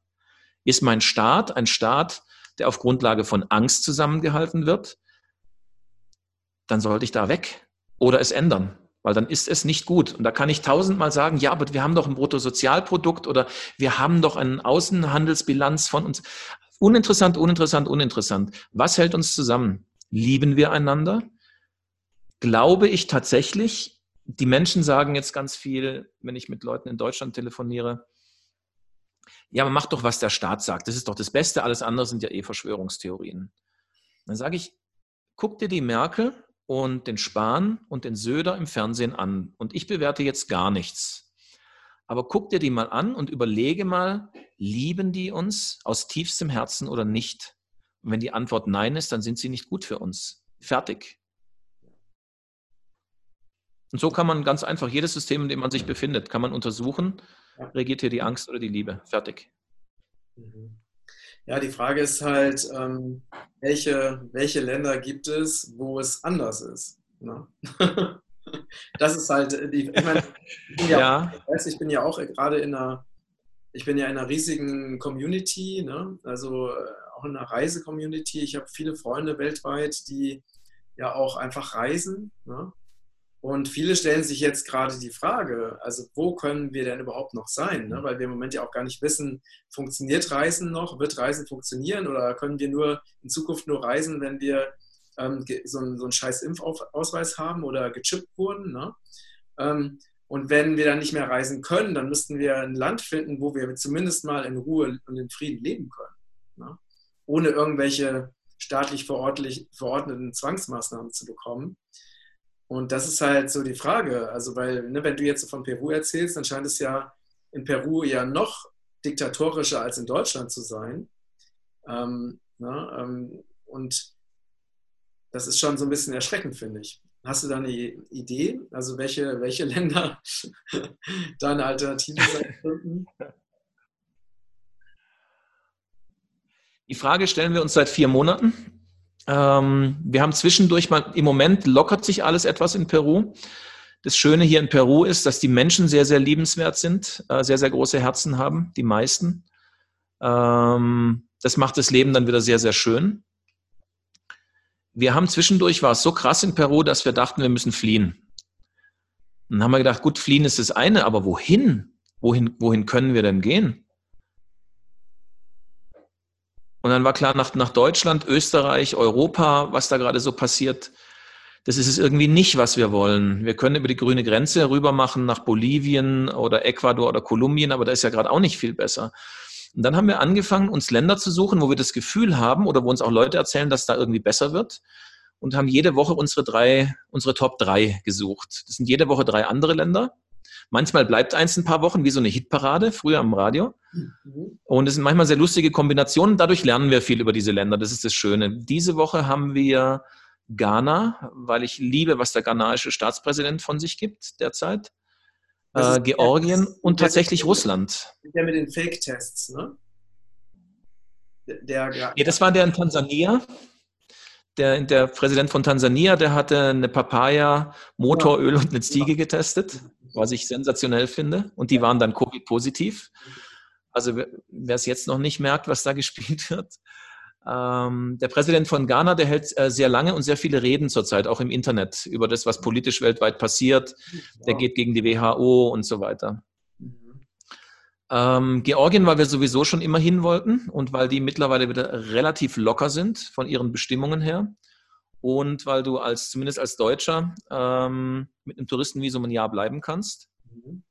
Ist mein Staat ein Staat, der auf Grundlage von Angst zusammengehalten wird, dann sollte ich da weg oder es ändern, weil dann ist es nicht gut. Und da kann ich tausendmal sagen, ja, aber wir haben doch ein Bruttosozialprodukt oder wir haben doch eine Außenhandelsbilanz von uns. Uninteressant, uninteressant, uninteressant. Was hält uns zusammen? Lieben wir einander? Glaube ich tatsächlich, die Menschen sagen jetzt ganz viel, wenn ich mit Leuten in Deutschland telefoniere, ja, aber mach doch, was der Staat sagt. Das ist doch das Beste. Alles andere sind ja eh Verschwörungstheorien. Dann sage ich, guck dir die Merkel und den Spahn und den Söder im Fernsehen an. Und ich bewerte jetzt gar nichts. Aber guck dir die mal an und überlege mal, lieben die uns aus tiefstem Herzen oder nicht? Und wenn die Antwort nein ist, dann sind sie nicht gut für uns. Fertig. Und so kann man ganz einfach jedes System, in dem man sich befindet, kann man untersuchen regiert hier die Angst oder die Liebe? Fertig. Mhm. Ja, die Frage ist halt, ähm, welche, welche Länder gibt es, wo es anders ist? Ne? das ist halt, die, ich meine, ich bin ja, ja. Auch, ich, weiß, ich bin ja auch gerade in einer, ich bin ja in einer riesigen Community, ne? also äh, auch in einer Reise-Community. Ich habe viele Freunde weltweit, die ja auch einfach reisen. Ne? Und viele stellen sich jetzt gerade die Frage, also wo können wir denn überhaupt noch sein? Ne? Weil wir im Moment ja auch gar nicht wissen, funktioniert Reisen noch? Wird Reisen funktionieren? Oder können wir nur in Zukunft nur reisen, wenn wir ähm, so, einen, so einen scheiß Impfausweis haben oder gechippt wurden? Ne? Ähm, und wenn wir dann nicht mehr reisen können, dann müssten wir ein Land finden, wo wir zumindest mal in Ruhe und in Frieden leben können. Ne? Ohne irgendwelche staatlich verordneten Zwangsmaßnahmen zu bekommen. Und das ist halt so die Frage. Also, weil, ne, wenn du jetzt von Peru erzählst, dann scheint es ja in Peru ja noch diktatorischer als in Deutschland zu sein. Ähm, ne, ähm, und das ist schon so ein bisschen erschreckend, finde ich. Hast du da eine Idee, also welche, welche Länder da eine Alternative sein könnten? Die Frage stellen wir uns seit vier Monaten. Ähm, wir haben zwischendurch mal, im Moment lockert sich alles etwas in Peru. Das Schöne hier in Peru ist, dass die Menschen sehr, sehr liebenswert sind, äh, sehr, sehr große Herzen haben, die meisten. Ähm, das macht das Leben dann wieder sehr, sehr schön. Wir haben zwischendurch, war es so krass in Peru, dass wir dachten, wir müssen fliehen. Dann haben wir gedacht, gut, fliehen ist das eine, aber wohin? Wohin, wohin können wir denn gehen? Und dann war klar, nach, nach Deutschland, Österreich, Europa, was da gerade so passiert, das ist es irgendwie nicht, was wir wollen. Wir können über die grüne Grenze rüber machen nach Bolivien oder Ecuador oder Kolumbien, aber da ist ja gerade auch nicht viel besser. Und dann haben wir angefangen, uns Länder zu suchen, wo wir das Gefühl haben oder wo uns auch Leute erzählen, dass da irgendwie besser wird. Und haben jede Woche unsere drei, unsere Top drei gesucht. Das sind jede Woche drei andere Länder. Manchmal bleibt eins ein paar Wochen wie so eine Hitparade, früher am Radio. Mhm. Und es sind manchmal sehr lustige Kombinationen. Dadurch lernen wir viel über diese Länder. Das ist das Schöne. Diese Woche haben wir Ghana, weil ich liebe, was der ghanaische Staatspräsident von sich gibt derzeit. Äh, Georgien und tatsächlich der, Russland. Der mit den Fake-Tests, ne? Der, der, nee, das war der in Tansania. Der, der Präsident von Tansania, der hatte eine Papaya, Motoröl und eine Ziege getestet, was ich sensationell finde. Und die waren dann Covid-positiv. Also wer es jetzt noch nicht merkt, was da gespielt wird, ähm, der Präsident von Ghana, der hält äh, sehr lange und sehr viele Reden zurzeit, auch im Internet, über das, was politisch weltweit passiert. Der geht gegen die WHO und so weiter. Ähm, Georgien, weil wir sowieso schon immer hin wollten und weil die mittlerweile wieder relativ locker sind von ihren Bestimmungen her. Und weil du als, zumindest als Deutscher, ähm, mit einem Touristenvisum ein Jahr bleiben kannst. Mhm.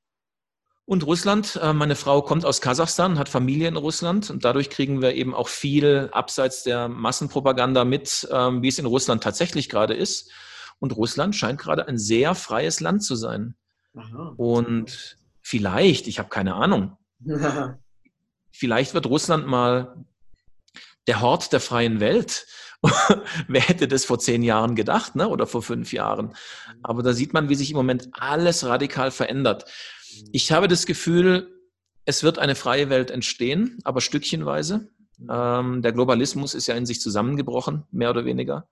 Und Russland, äh, meine Frau kommt aus Kasachstan, hat Familie in Russland und dadurch kriegen wir eben auch viel abseits der Massenpropaganda mit, ähm, wie es in Russland tatsächlich gerade ist. Und Russland scheint gerade ein sehr freies Land zu sein. Aha. Und vielleicht, ich habe keine Ahnung, vielleicht wird Russland mal der Hort der freien Welt. Wer hätte das vor zehn Jahren gedacht, ne? oder vor fünf Jahren? Aber da sieht man, wie sich im Moment alles radikal verändert. Ich habe das Gefühl, es wird eine freie Welt entstehen, aber stückchenweise. Ähm, der Globalismus ist ja in sich zusammengebrochen, mehr oder weniger.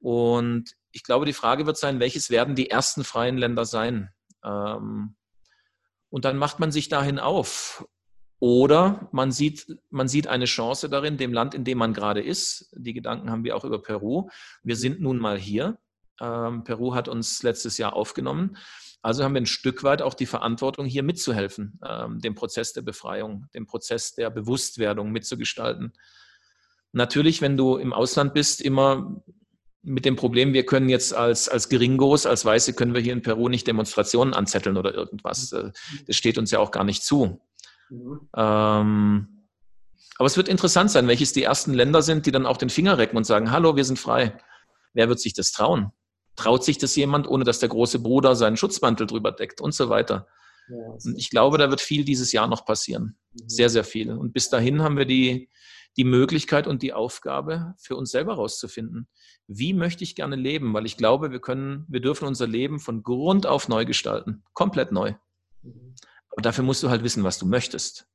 Und ich glaube, die Frage wird sein, welches werden die ersten freien Länder sein? Ähm, und dann macht man sich dahin auf. Oder man sieht, man sieht eine Chance darin, dem Land, in dem man gerade ist. Die Gedanken haben wir auch über Peru. Wir sind nun mal hier. Ähm, Peru hat uns letztes Jahr aufgenommen. Also haben wir ein Stück weit auch die Verantwortung, hier mitzuhelfen, ähm, dem Prozess der Befreiung, dem Prozess der Bewusstwerdung mitzugestalten. Natürlich, wenn du im Ausland bist, immer mit dem Problem, wir können jetzt als, als Geringos, als Weiße, können wir hier in Peru nicht Demonstrationen anzetteln oder irgendwas. Äh, das steht uns ja auch gar nicht zu. Mhm. Ähm, aber es wird interessant sein, welches die ersten Länder sind, die dann auch den Finger recken und sagen, hallo, wir sind frei. Wer wird sich das trauen? Traut sich das jemand, ohne dass der große Bruder seinen Schutzmantel drüber deckt und so weiter? Ja, und ich glaube, da wird viel dieses Jahr noch passieren. Mhm. Sehr, sehr viel. Und bis dahin haben wir die, die Möglichkeit und die Aufgabe, für uns selber herauszufinden, wie möchte ich gerne leben? Weil ich glaube, wir können, wir dürfen unser Leben von Grund auf neu gestalten. Komplett neu. Mhm. Aber dafür musst du halt wissen, was du möchtest.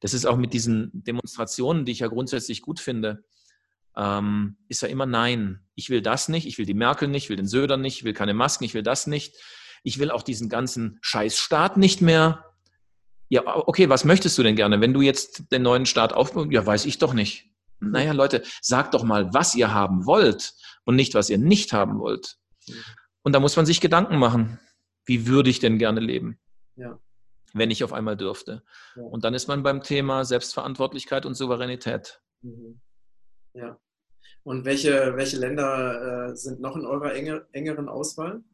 Das ist auch mit diesen Demonstrationen, die ich ja grundsätzlich gut finde ähm, ist ja immer Nein. Ich will das nicht, ich will die Merkel nicht, ich will den Söder nicht, ich will keine Masken, ich will das nicht. Ich will auch diesen ganzen Scheißstaat nicht mehr. Ja, okay, was möchtest du denn gerne? Wenn du jetzt den neuen Staat aufbaust, ja, weiß ich doch nicht. Naja, Leute, sagt doch mal, was ihr haben wollt und nicht, was ihr nicht haben wollt. Und da muss man sich Gedanken machen. Wie würde ich denn gerne leben? Ja. Wenn ich auf einmal dürfte. Ja. Und dann ist man beim Thema Selbstverantwortlichkeit und Souveränität. Mhm. Ja. Und welche, welche Länder äh, sind noch in eurer enge, engeren Auswahl?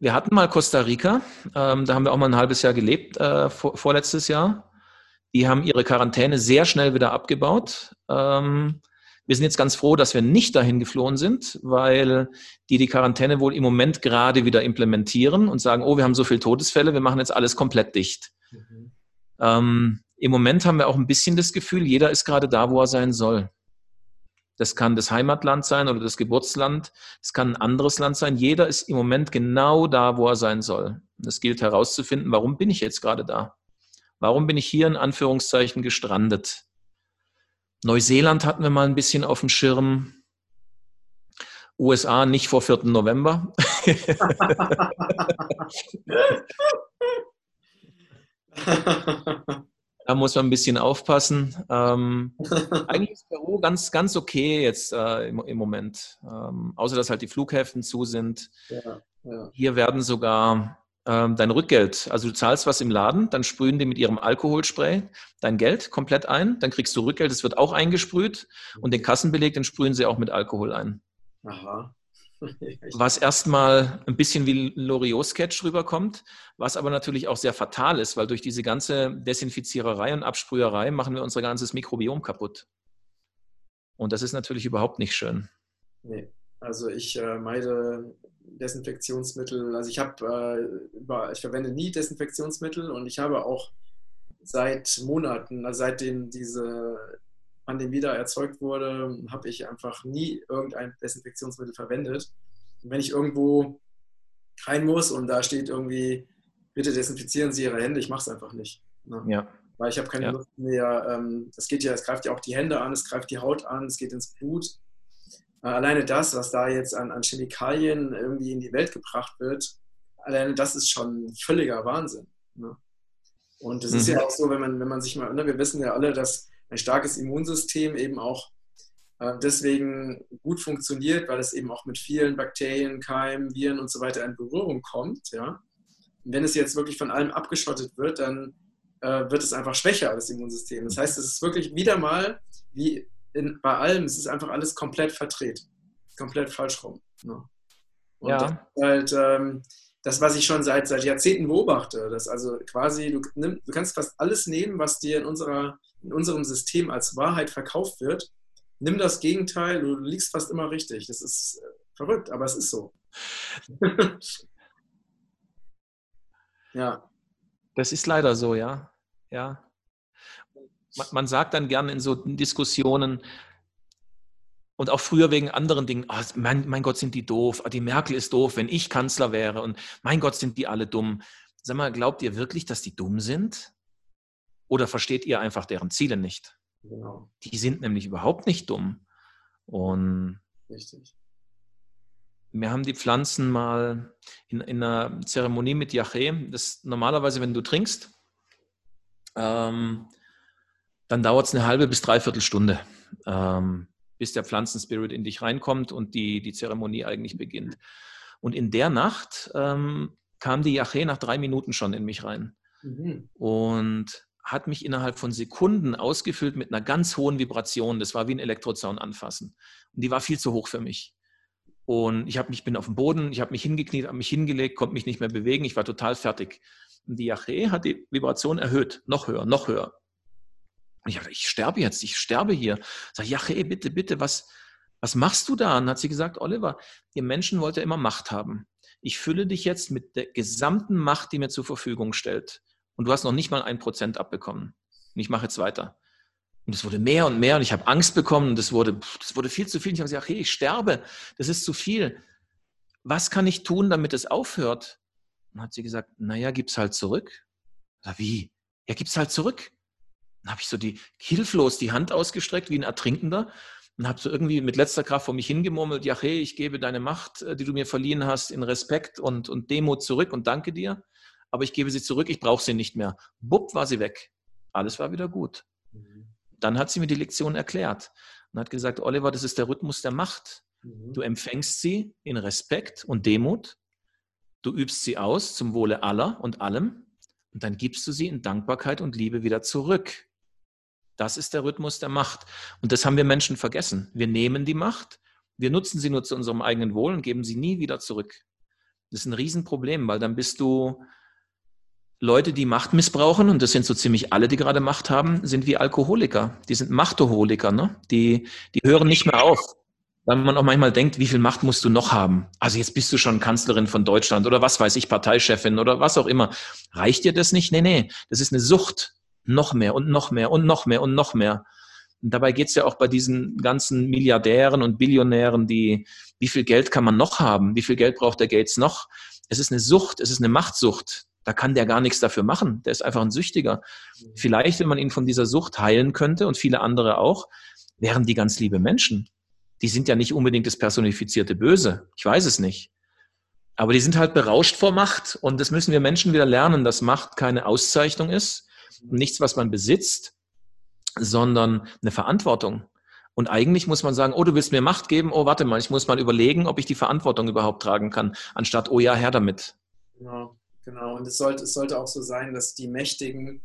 Wir hatten mal Costa Rica, ähm, da haben wir auch mal ein halbes Jahr gelebt, äh, vor, vorletztes Jahr. Die haben ihre Quarantäne sehr schnell wieder abgebaut. Ähm, wir sind jetzt ganz froh, dass wir nicht dahin geflohen sind, weil die die Quarantäne wohl im Moment gerade wieder implementieren und sagen, oh, wir haben so viele Todesfälle, wir machen jetzt alles komplett dicht. Mhm. Ähm, im Moment haben wir auch ein bisschen das Gefühl, jeder ist gerade da, wo er sein soll. Das kann das Heimatland sein oder das Geburtsland. Es kann ein anderes Land sein. Jeder ist im Moment genau da, wo er sein soll. Es gilt herauszufinden, warum bin ich jetzt gerade da? Warum bin ich hier in Anführungszeichen gestrandet? Neuseeland hatten wir mal ein bisschen auf dem Schirm. USA nicht vor 4. November. Da muss man ein bisschen aufpassen. Ähm, eigentlich ist Peru ganz, ganz okay jetzt äh, im, im, Moment. Ähm, außer dass halt die Flughäfen zu sind. Ja, ja. Hier werden sogar ähm, dein Rückgeld. Also du zahlst was im Laden, dann sprühen die mit ihrem Alkoholspray dein Geld komplett ein, dann kriegst du Rückgeld, es wird auch eingesprüht und den Kassenbeleg, den sprühen sie auch mit Alkohol ein. Aha. Was erstmal ein bisschen wie Loriot-Sketch rüberkommt, was aber natürlich auch sehr fatal ist, weil durch diese ganze Desinfiziererei und Absprüherei machen wir unser ganzes Mikrobiom kaputt. Und das ist natürlich überhaupt nicht schön. Nee, also ich äh, meide Desinfektionsmittel. Also ich habe, äh, ich verwende nie Desinfektionsmittel und ich habe auch seit Monaten, also seitdem diese Pandemie da erzeugt wurde, habe ich einfach nie irgendein Desinfektionsmittel verwendet. Und wenn ich irgendwo rein muss und da steht irgendwie, bitte desinfizieren Sie Ihre Hände, ich mache es einfach nicht. Ne? Ja. Weil ich habe keine ja. Lust mehr. Ähm, das geht ja, es greift ja auch die Hände an, es greift die Haut an, es geht ins Blut. Äh, alleine das, was da jetzt an, an Chemikalien irgendwie in die Welt gebracht wird, alleine das ist schon völliger Wahnsinn. Ne? Und es mhm. ist ja auch so, wenn man, wenn man sich mal, ne, wir wissen ja alle, dass ein starkes Immunsystem eben auch äh, deswegen gut funktioniert, weil es eben auch mit vielen Bakterien, Keimen, Viren und so weiter in Berührung kommt. Ja? Und wenn es jetzt wirklich von allem abgeschottet wird, dann äh, wird es einfach schwächer, das Immunsystem. Das heißt, es ist wirklich wieder mal wie in, bei allem, es ist einfach alles komplett verdreht. Komplett falsch rum. Ne? Und ja. das halt ähm, das, was ich schon seit, seit Jahrzehnten beobachte. Dass also quasi, du, nimm, du kannst fast alles nehmen, was dir in, unserer, in unserem System als Wahrheit verkauft wird. Nimm das Gegenteil, du liegst fast immer richtig. Das ist äh, verrückt, aber es ist so. ja. Das ist leider so, ja. Ja man sagt dann gerne in so Diskussionen, und auch früher wegen anderen Dingen, oh, mein, mein, Gott, sind die doof, oh, die Merkel ist doof, wenn ich Kanzler wäre und mein Gott, sind die alle dumm. Sag mal, glaubt ihr wirklich, dass die dumm sind? Oder versteht ihr einfach deren Ziele nicht? Genau. Die sind nämlich überhaupt nicht dumm. Und Richtig. wir haben die Pflanzen mal in, in einer Zeremonie mit Yahé, das normalerweise, wenn du trinkst, ähm, dann dauert es eine halbe bis dreiviertel Stunde, ähm, bis der Pflanzenspirit in dich reinkommt und die, die Zeremonie eigentlich beginnt. Und in der Nacht ähm, kam die Yache nach drei Minuten schon in mich rein mhm. und hat mich innerhalb von Sekunden ausgefüllt mit einer ganz hohen Vibration. Das war wie ein Elektrozaun anfassen. Und die war viel zu hoch für mich. Und ich habe mich bin auf dem Boden, ich habe mich hingekniet, habe mich hingelegt, konnte mich nicht mehr bewegen. Ich war total fertig. Und die Yache hat die Vibration erhöht, noch höher, noch höher. Und ich habe ich sterbe jetzt, ich sterbe hier. Sag hey, bitte, bitte, was, was machst du da? Und hat sie gesagt, Oliver, ihr Menschen wollt ja immer Macht haben. Ich fülle dich jetzt mit der gesamten Macht, die mir zur Verfügung stellt. Und du hast noch nicht mal ein Prozent abbekommen. Und ich mache jetzt weiter. Und es wurde mehr und mehr und ich habe Angst bekommen und es wurde, das wurde viel zu viel. Ich habe gesagt, hey, ich sterbe, das ist zu viel. Was kann ich tun, damit es aufhört? Und hat sie gesagt, naja, gib's halt zurück. Sag, wie? Ja, gib's halt zurück. Dann habe ich so die hilflos die Hand ausgestreckt wie ein Ertrinkender und habe so irgendwie mit letzter Kraft vor mich hingemurmelt, ja, hey, ich gebe deine Macht, äh, die du mir verliehen hast, in Respekt und, und Demut zurück und danke dir, aber ich gebe sie zurück, ich brauche sie nicht mehr. Bupp, war sie weg. Alles war wieder gut. Mhm. Dann hat sie mir die Lektion erklärt und hat gesagt, Oliver, das ist der Rhythmus der Macht. Mhm. Du empfängst sie in Respekt und Demut, du übst sie aus zum Wohle aller und allem und dann gibst du sie in Dankbarkeit und Liebe wieder zurück. Das ist der Rhythmus der Macht. Und das haben wir Menschen vergessen. Wir nehmen die Macht, wir nutzen sie nur zu unserem eigenen Wohl und geben sie nie wieder zurück. Das ist ein Riesenproblem, weil dann bist du Leute, die Macht missbrauchen, und das sind so ziemlich alle, die gerade Macht haben, sind wie Alkoholiker. Die sind Machtoholiker, ne? Die, die hören nicht mehr auf. Weil man auch manchmal denkt, wie viel Macht musst du noch haben? Also jetzt bist du schon Kanzlerin von Deutschland oder was weiß ich, Parteichefin oder was auch immer. Reicht dir das nicht? Nee, nee. Das ist eine Sucht noch mehr und noch mehr und noch mehr und noch mehr. Und dabei geht es ja auch bei diesen ganzen Milliardären und Billionären, die, wie viel Geld kann man noch haben? Wie viel Geld braucht der Gates noch? Es ist eine Sucht, es ist eine Machtsucht. Da kann der gar nichts dafür machen. Der ist einfach ein Süchtiger. Vielleicht, wenn man ihn von dieser Sucht heilen könnte und viele andere auch, wären die ganz liebe Menschen. Die sind ja nicht unbedingt das personifizierte Böse. Ich weiß es nicht. Aber die sind halt berauscht vor Macht. Und das müssen wir Menschen wieder lernen, dass Macht keine Auszeichnung ist, nichts, was man besitzt, sondern eine Verantwortung. Und eigentlich muss man sagen, oh, du willst mir Macht geben, oh, warte mal, ich muss mal überlegen, ob ich die Verantwortung überhaupt tragen kann, anstatt, oh ja, her damit. Ja, Genau, und es sollte, es sollte auch so sein, dass die Mächtigen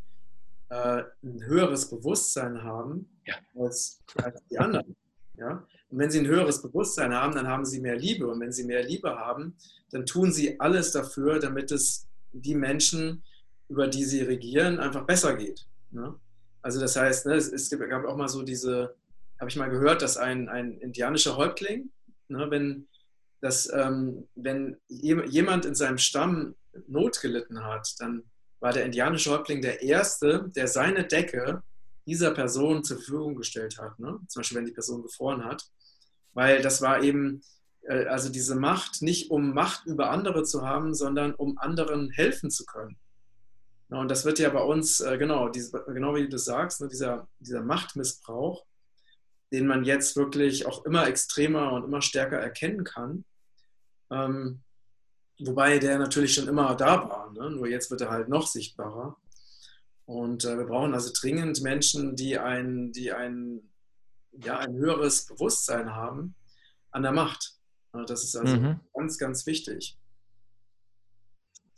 äh, ein höheres Bewusstsein haben ja. als, als die anderen. Ja? Und wenn sie ein höheres Bewusstsein haben, dann haben sie mehr Liebe. Und wenn sie mehr Liebe haben, dann tun sie alles dafür, damit es die Menschen, über die sie regieren, einfach besser geht. Ne? Also das heißt, ne, es, es, gab auch mal so diese, habe ich mal gehört, dass ein, ein indianischer Häuptling, ne, wenn, dass, ähm, wenn jemand in seinem Stamm Not gelitten hat, dann war der indianische Häuptling der Erste, der seine Decke dieser Person zur Verfügung gestellt hat. Ne? Zum Beispiel, wenn die Person gefroren hat. Weil das war eben, äh, also diese Macht, nicht um Macht über andere zu haben, sondern um anderen helfen zu können. Ja, und das wird ja bei uns, äh, genau, diese, genau wie du sagst, ne, dieser, dieser Machtmissbrauch, den man jetzt wirklich auch immer extremer und immer stärker erkennen kann. Ähm, wobei der natürlich schon immer da war, ne? nur jetzt wird er halt noch sichtbarer. Und äh, wir brauchen also dringend Menschen, die ein, die ein, ja, ein höheres Bewusstsein haben an der Macht. Das ist also mhm. ganz, ganz wichtig.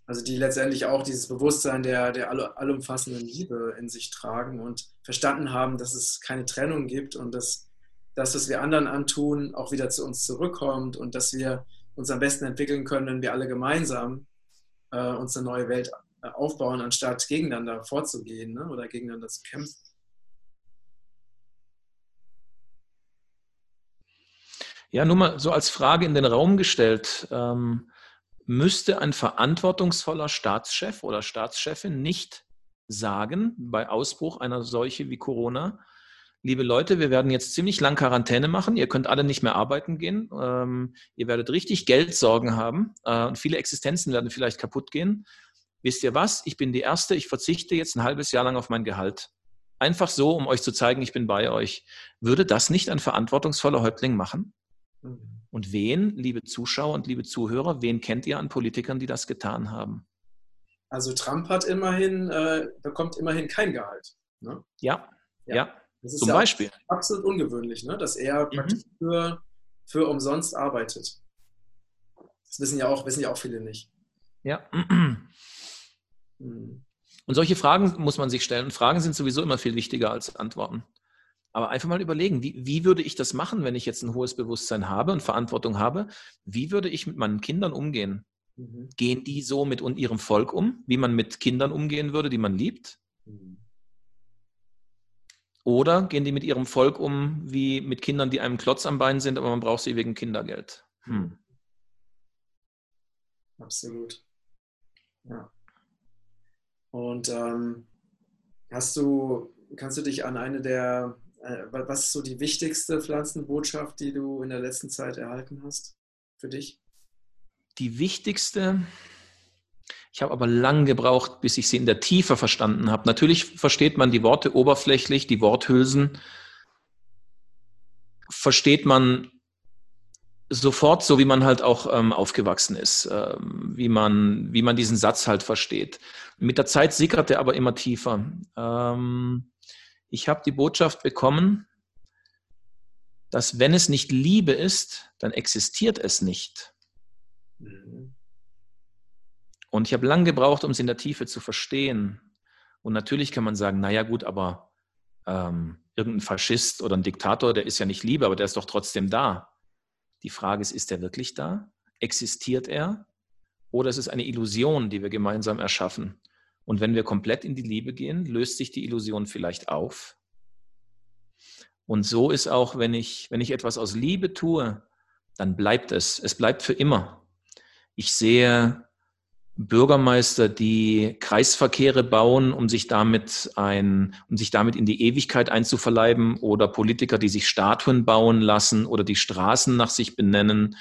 Also die letztendlich auch dieses Bewusstsein der, der allumfassenden Liebe in sich tragen und verstanden haben, dass es keine Trennung gibt und dass das, was wir anderen antun, auch wieder zu uns zurückkommt und dass wir uns am besten entwickeln können, wenn wir alle gemeinsam äh, uns eine neue Welt äh, aufbauen, anstatt gegeneinander vorzugehen ne? oder gegeneinander zu kämpfen. Ja, nur mal so als Frage in den Raum gestellt. Ähm, müsste ein verantwortungsvoller Staatschef oder Staatschefin nicht sagen, bei Ausbruch einer Seuche wie Corona, liebe Leute, wir werden jetzt ziemlich lang Quarantäne machen, ihr könnt alle nicht mehr arbeiten gehen, ähm, ihr werdet richtig Geldsorgen haben äh, und viele Existenzen werden vielleicht kaputt gehen. Wisst ihr was? Ich bin die Erste, ich verzichte jetzt ein halbes Jahr lang auf mein Gehalt. Einfach so, um euch zu zeigen, ich bin bei euch. Würde das nicht ein verantwortungsvoller Häuptling machen? Mhm. Und wen, liebe Zuschauer und liebe Zuhörer, wen kennt ihr an Politikern, die das getan haben? Also Trump hat immerhin, äh, bekommt immerhin kein Gehalt. Ne? Ja, ja. ja. Zum ja Beispiel. Absolut ungewöhnlich, ne? dass er mhm. für, für umsonst arbeitet. Das wissen ja auch, wissen ja auch viele nicht. Ja. Mhm. Und solche Fragen muss man sich stellen. Fragen sind sowieso immer viel wichtiger als Antworten. Aber einfach mal überlegen, wie, wie würde ich das machen, wenn ich jetzt ein hohes Bewusstsein habe und Verantwortung habe? Wie würde ich mit meinen Kindern umgehen? Mhm. Gehen die so mit ihrem Volk um, wie man mit Kindern umgehen würde, die man liebt? Mhm. Oder gehen die mit ihrem Volk um wie mit Kindern, die einem Klotz am Bein sind, aber man braucht sie wegen Kindergeld? Hm. Absolut. Ja. Und ähm, hast du, kannst du dich an eine der äh, was ist so die wichtigste Pflanzenbotschaft, die du in der letzten Zeit erhalten hast für dich? Die wichtigste, ich habe aber lang gebraucht, bis ich sie in der Tiefe verstanden habe. Natürlich versteht man die Worte oberflächlich, die Worthülsen, versteht man sofort, so wie man halt auch ähm, aufgewachsen ist, ähm, wie, man, wie man diesen Satz halt versteht. Mit der Zeit sickert er aber immer tiefer. Ähm, ich habe die Botschaft bekommen, dass wenn es nicht Liebe ist, dann existiert es nicht. Mhm. Und ich habe lange gebraucht, um es in der Tiefe zu verstehen. Und natürlich kann man sagen, naja gut, aber ähm, irgendein Faschist oder ein Diktator, der ist ja nicht Liebe, aber der ist doch trotzdem da. Die Frage ist, ist er wirklich da? Existiert er? Oder ist es eine Illusion, die wir gemeinsam erschaffen? Und wenn wir komplett in die Liebe gehen, löst sich die Illusion vielleicht auf. Und so ist auch, wenn ich, wenn ich etwas aus Liebe tue, dann bleibt es. Es bleibt für immer. Ich sehe Bürgermeister, die Kreisverkehre bauen, um sich damit ein, um sich damit in die Ewigkeit einzuverleiben, oder Politiker, die sich Statuen bauen lassen oder die Straßen nach sich benennen,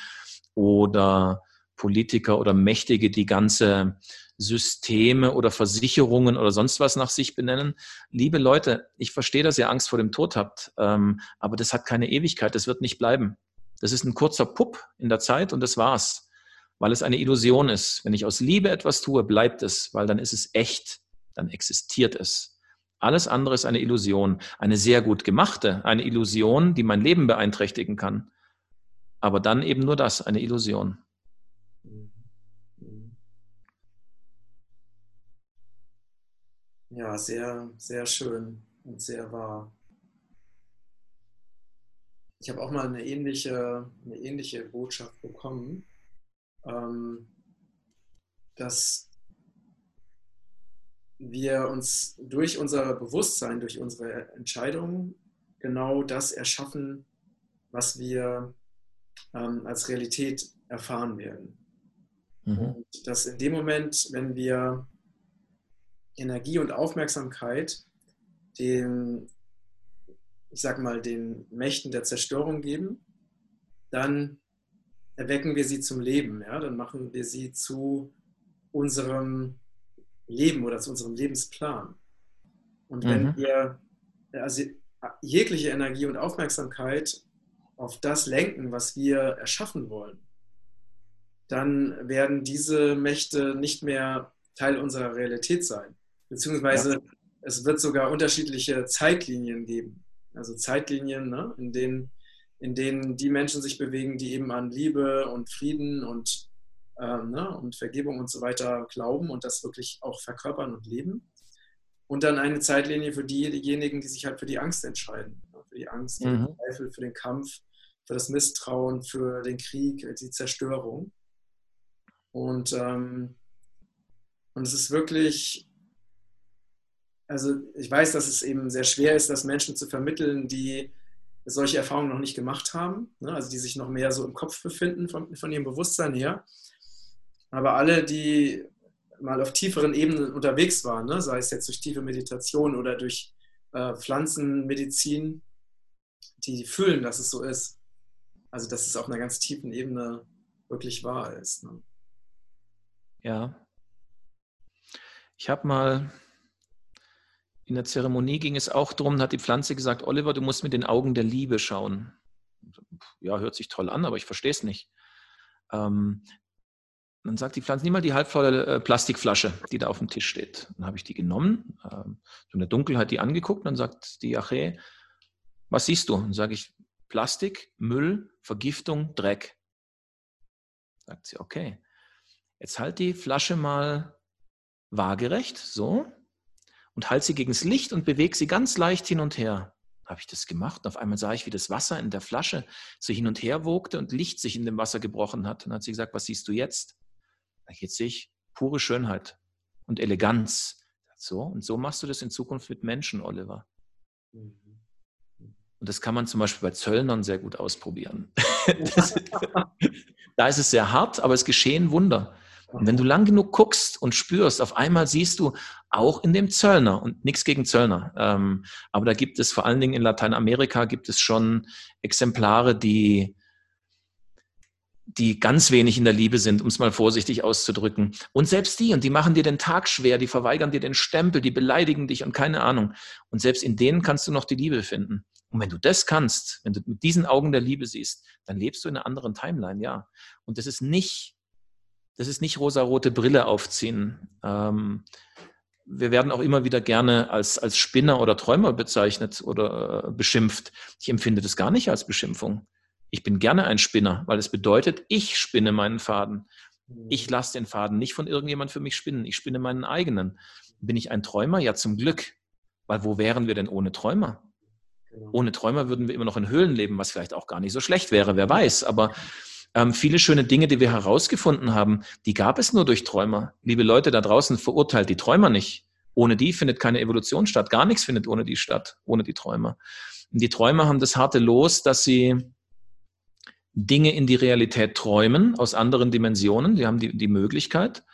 oder Politiker oder Mächtige, die ganze Systeme oder Versicherungen oder sonst was nach sich benennen. Liebe Leute, ich verstehe, dass ihr Angst vor dem Tod habt, ähm, aber das hat keine Ewigkeit, das wird nicht bleiben. Das ist ein kurzer Pupp in der Zeit und das war's, weil es eine Illusion ist. Wenn ich aus Liebe etwas tue, bleibt es, weil dann ist es echt, dann existiert es. Alles andere ist eine Illusion, eine sehr gut gemachte, eine Illusion, die mein Leben beeinträchtigen kann. Aber dann eben nur das, eine Illusion. Ja, sehr, sehr schön und sehr wahr. Ich habe auch mal eine ähnliche, eine ähnliche Botschaft bekommen, ähm, dass wir uns durch unser Bewusstsein, durch unsere Entscheidungen genau das erschaffen, was wir ähm, als Realität erfahren werden. Mhm. Und dass in dem Moment, wenn wir Energie und Aufmerksamkeit den, ich sag mal, den Mächten der Zerstörung geben, dann erwecken wir sie zum Leben. Ja? Dann machen wir sie zu unserem Leben oder zu unserem Lebensplan. Und wenn mhm. wir also jegliche Energie und Aufmerksamkeit auf das lenken, was wir erschaffen wollen, dann werden diese Mächte nicht mehr Teil unserer Realität sein. Beziehungsweise ja. es wird sogar unterschiedliche Zeitlinien geben. Also Zeitlinien, ne, in, denen, in denen die Menschen sich bewegen, die eben an Liebe und Frieden und, ähm, ne, und Vergebung und so weiter glauben und das wirklich auch verkörpern und leben. Und dann eine Zeitlinie für diejenigen, die sich halt für die Angst entscheiden. Für die Angst, für mhm. den Zweifel, für den Kampf, für das Misstrauen, für den Krieg, die Zerstörung. Und, ähm, und es ist wirklich, also ich weiß, dass es eben sehr schwer ist, das Menschen zu vermitteln, die solche Erfahrungen noch nicht gemacht haben, ne? also die sich noch mehr so im Kopf befinden von, von ihrem Bewusstsein her. Aber alle, die mal auf tieferen Ebenen unterwegs waren, ne? sei es jetzt durch tiefe Meditation oder durch äh, Pflanzenmedizin, die fühlen, dass es so ist. Also dass es auf einer ganz tiefen Ebene wirklich wahr ist. Ne? Ja. Ich habe mal in der Zeremonie ging es auch darum, hat die Pflanze gesagt, Oliver, du musst mit den Augen der Liebe schauen. Ja, hört sich toll an, aber ich verstehe es nicht. Ähm, dann sagt die Pflanze, nimm mal die halbvolle äh, Plastikflasche, die da auf dem Tisch steht. Dann habe ich die genommen, ähm, in der Dunkelheit die angeguckt. Dann sagt die Ache, was siehst du? Dann sage ich, Plastik, Müll, Vergiftung, Dreck. Sagt sie, okay. Jetzt halt die Flasche mal waagerecht, so, und halt sie gegen das Licht und bewege sie ganz leicht hin und her. Habe ich das gemacht und auf einmal sah ich, wie das Wasser in der Flasche so hin und her wogte und Licht sich in dem Wasser gebrochen hat. Dann hat sie gesagt, was siehst du jetzt? Jetzt sehe ich pure Schönheit und Eleganz. So, und so machst du das in Zukunft mit Menschen, Oliver. Mhm. Und das kann man zum Beispiel bei Zöllnern sehr gut ausprobieren. das, da ist es sehr hart, aber es geschehen Wunder. Und wenn du lang genug guckst und spürst, auf einmal siehst du auch in dem Zöllner und nichts gegen Zöllner. Ähm, aber da gibt es vor allen Dingen in Lateinamerika gibt es schon Exemplare, die die ganz wenig in der Liebe sind, um es mal vorsichtig auszudrücken. Und selbst die, und die machen dir den Tag schwer, die verweigern dir den Stempel, die beleidigen dich und keine Ahnung. Und selbst in denen kannst du noch die Liebe finden. Und wenn du das kannst, wenn du mit diesen Augen der Liebe siehst, dann lebst du in einer anderen Timeline, ja. Und das ist nicht, das ist nicht rosarote Brille aufziehen. Ähm, wir werden auch immer wieder gerne als, als Spinner oder Träumer bezeichnet oder äh, beschimpft. Ich empfinde das gar nicht als Beschimpfung. Ich bin gerne ein Spinner, weil es bedeutet, ich spinne meinen Faden. Ich mhm. lasse den Faden nicht von irgendjemand für mich spinnen. Ich spinne meinen eigenen. Bin ich ein Träumer? Ja, zum Glück. Weil wo wären wir denn ohne Träumer? Genau. Ohne Träumer würden wir immer noch in Höhlen leben, was vielleicht auch gar nicht so schlecht wäre, wer weiß. Aber ähm, viele schöne Dinge, die wir herausgefunden haben, die gab es nur durch Träumer. Liebe Leute da draußen, verurteilt die Träumer nicht. Ohne die findet keine Evolution statt. Gar nichts findet ohne die statt, ohne die Träumer. Und die Träumer haben das harte Los, dass sie Dinge in die Realität träumen aus anderen Dimensionen. Die haben die, die Möglichkeit,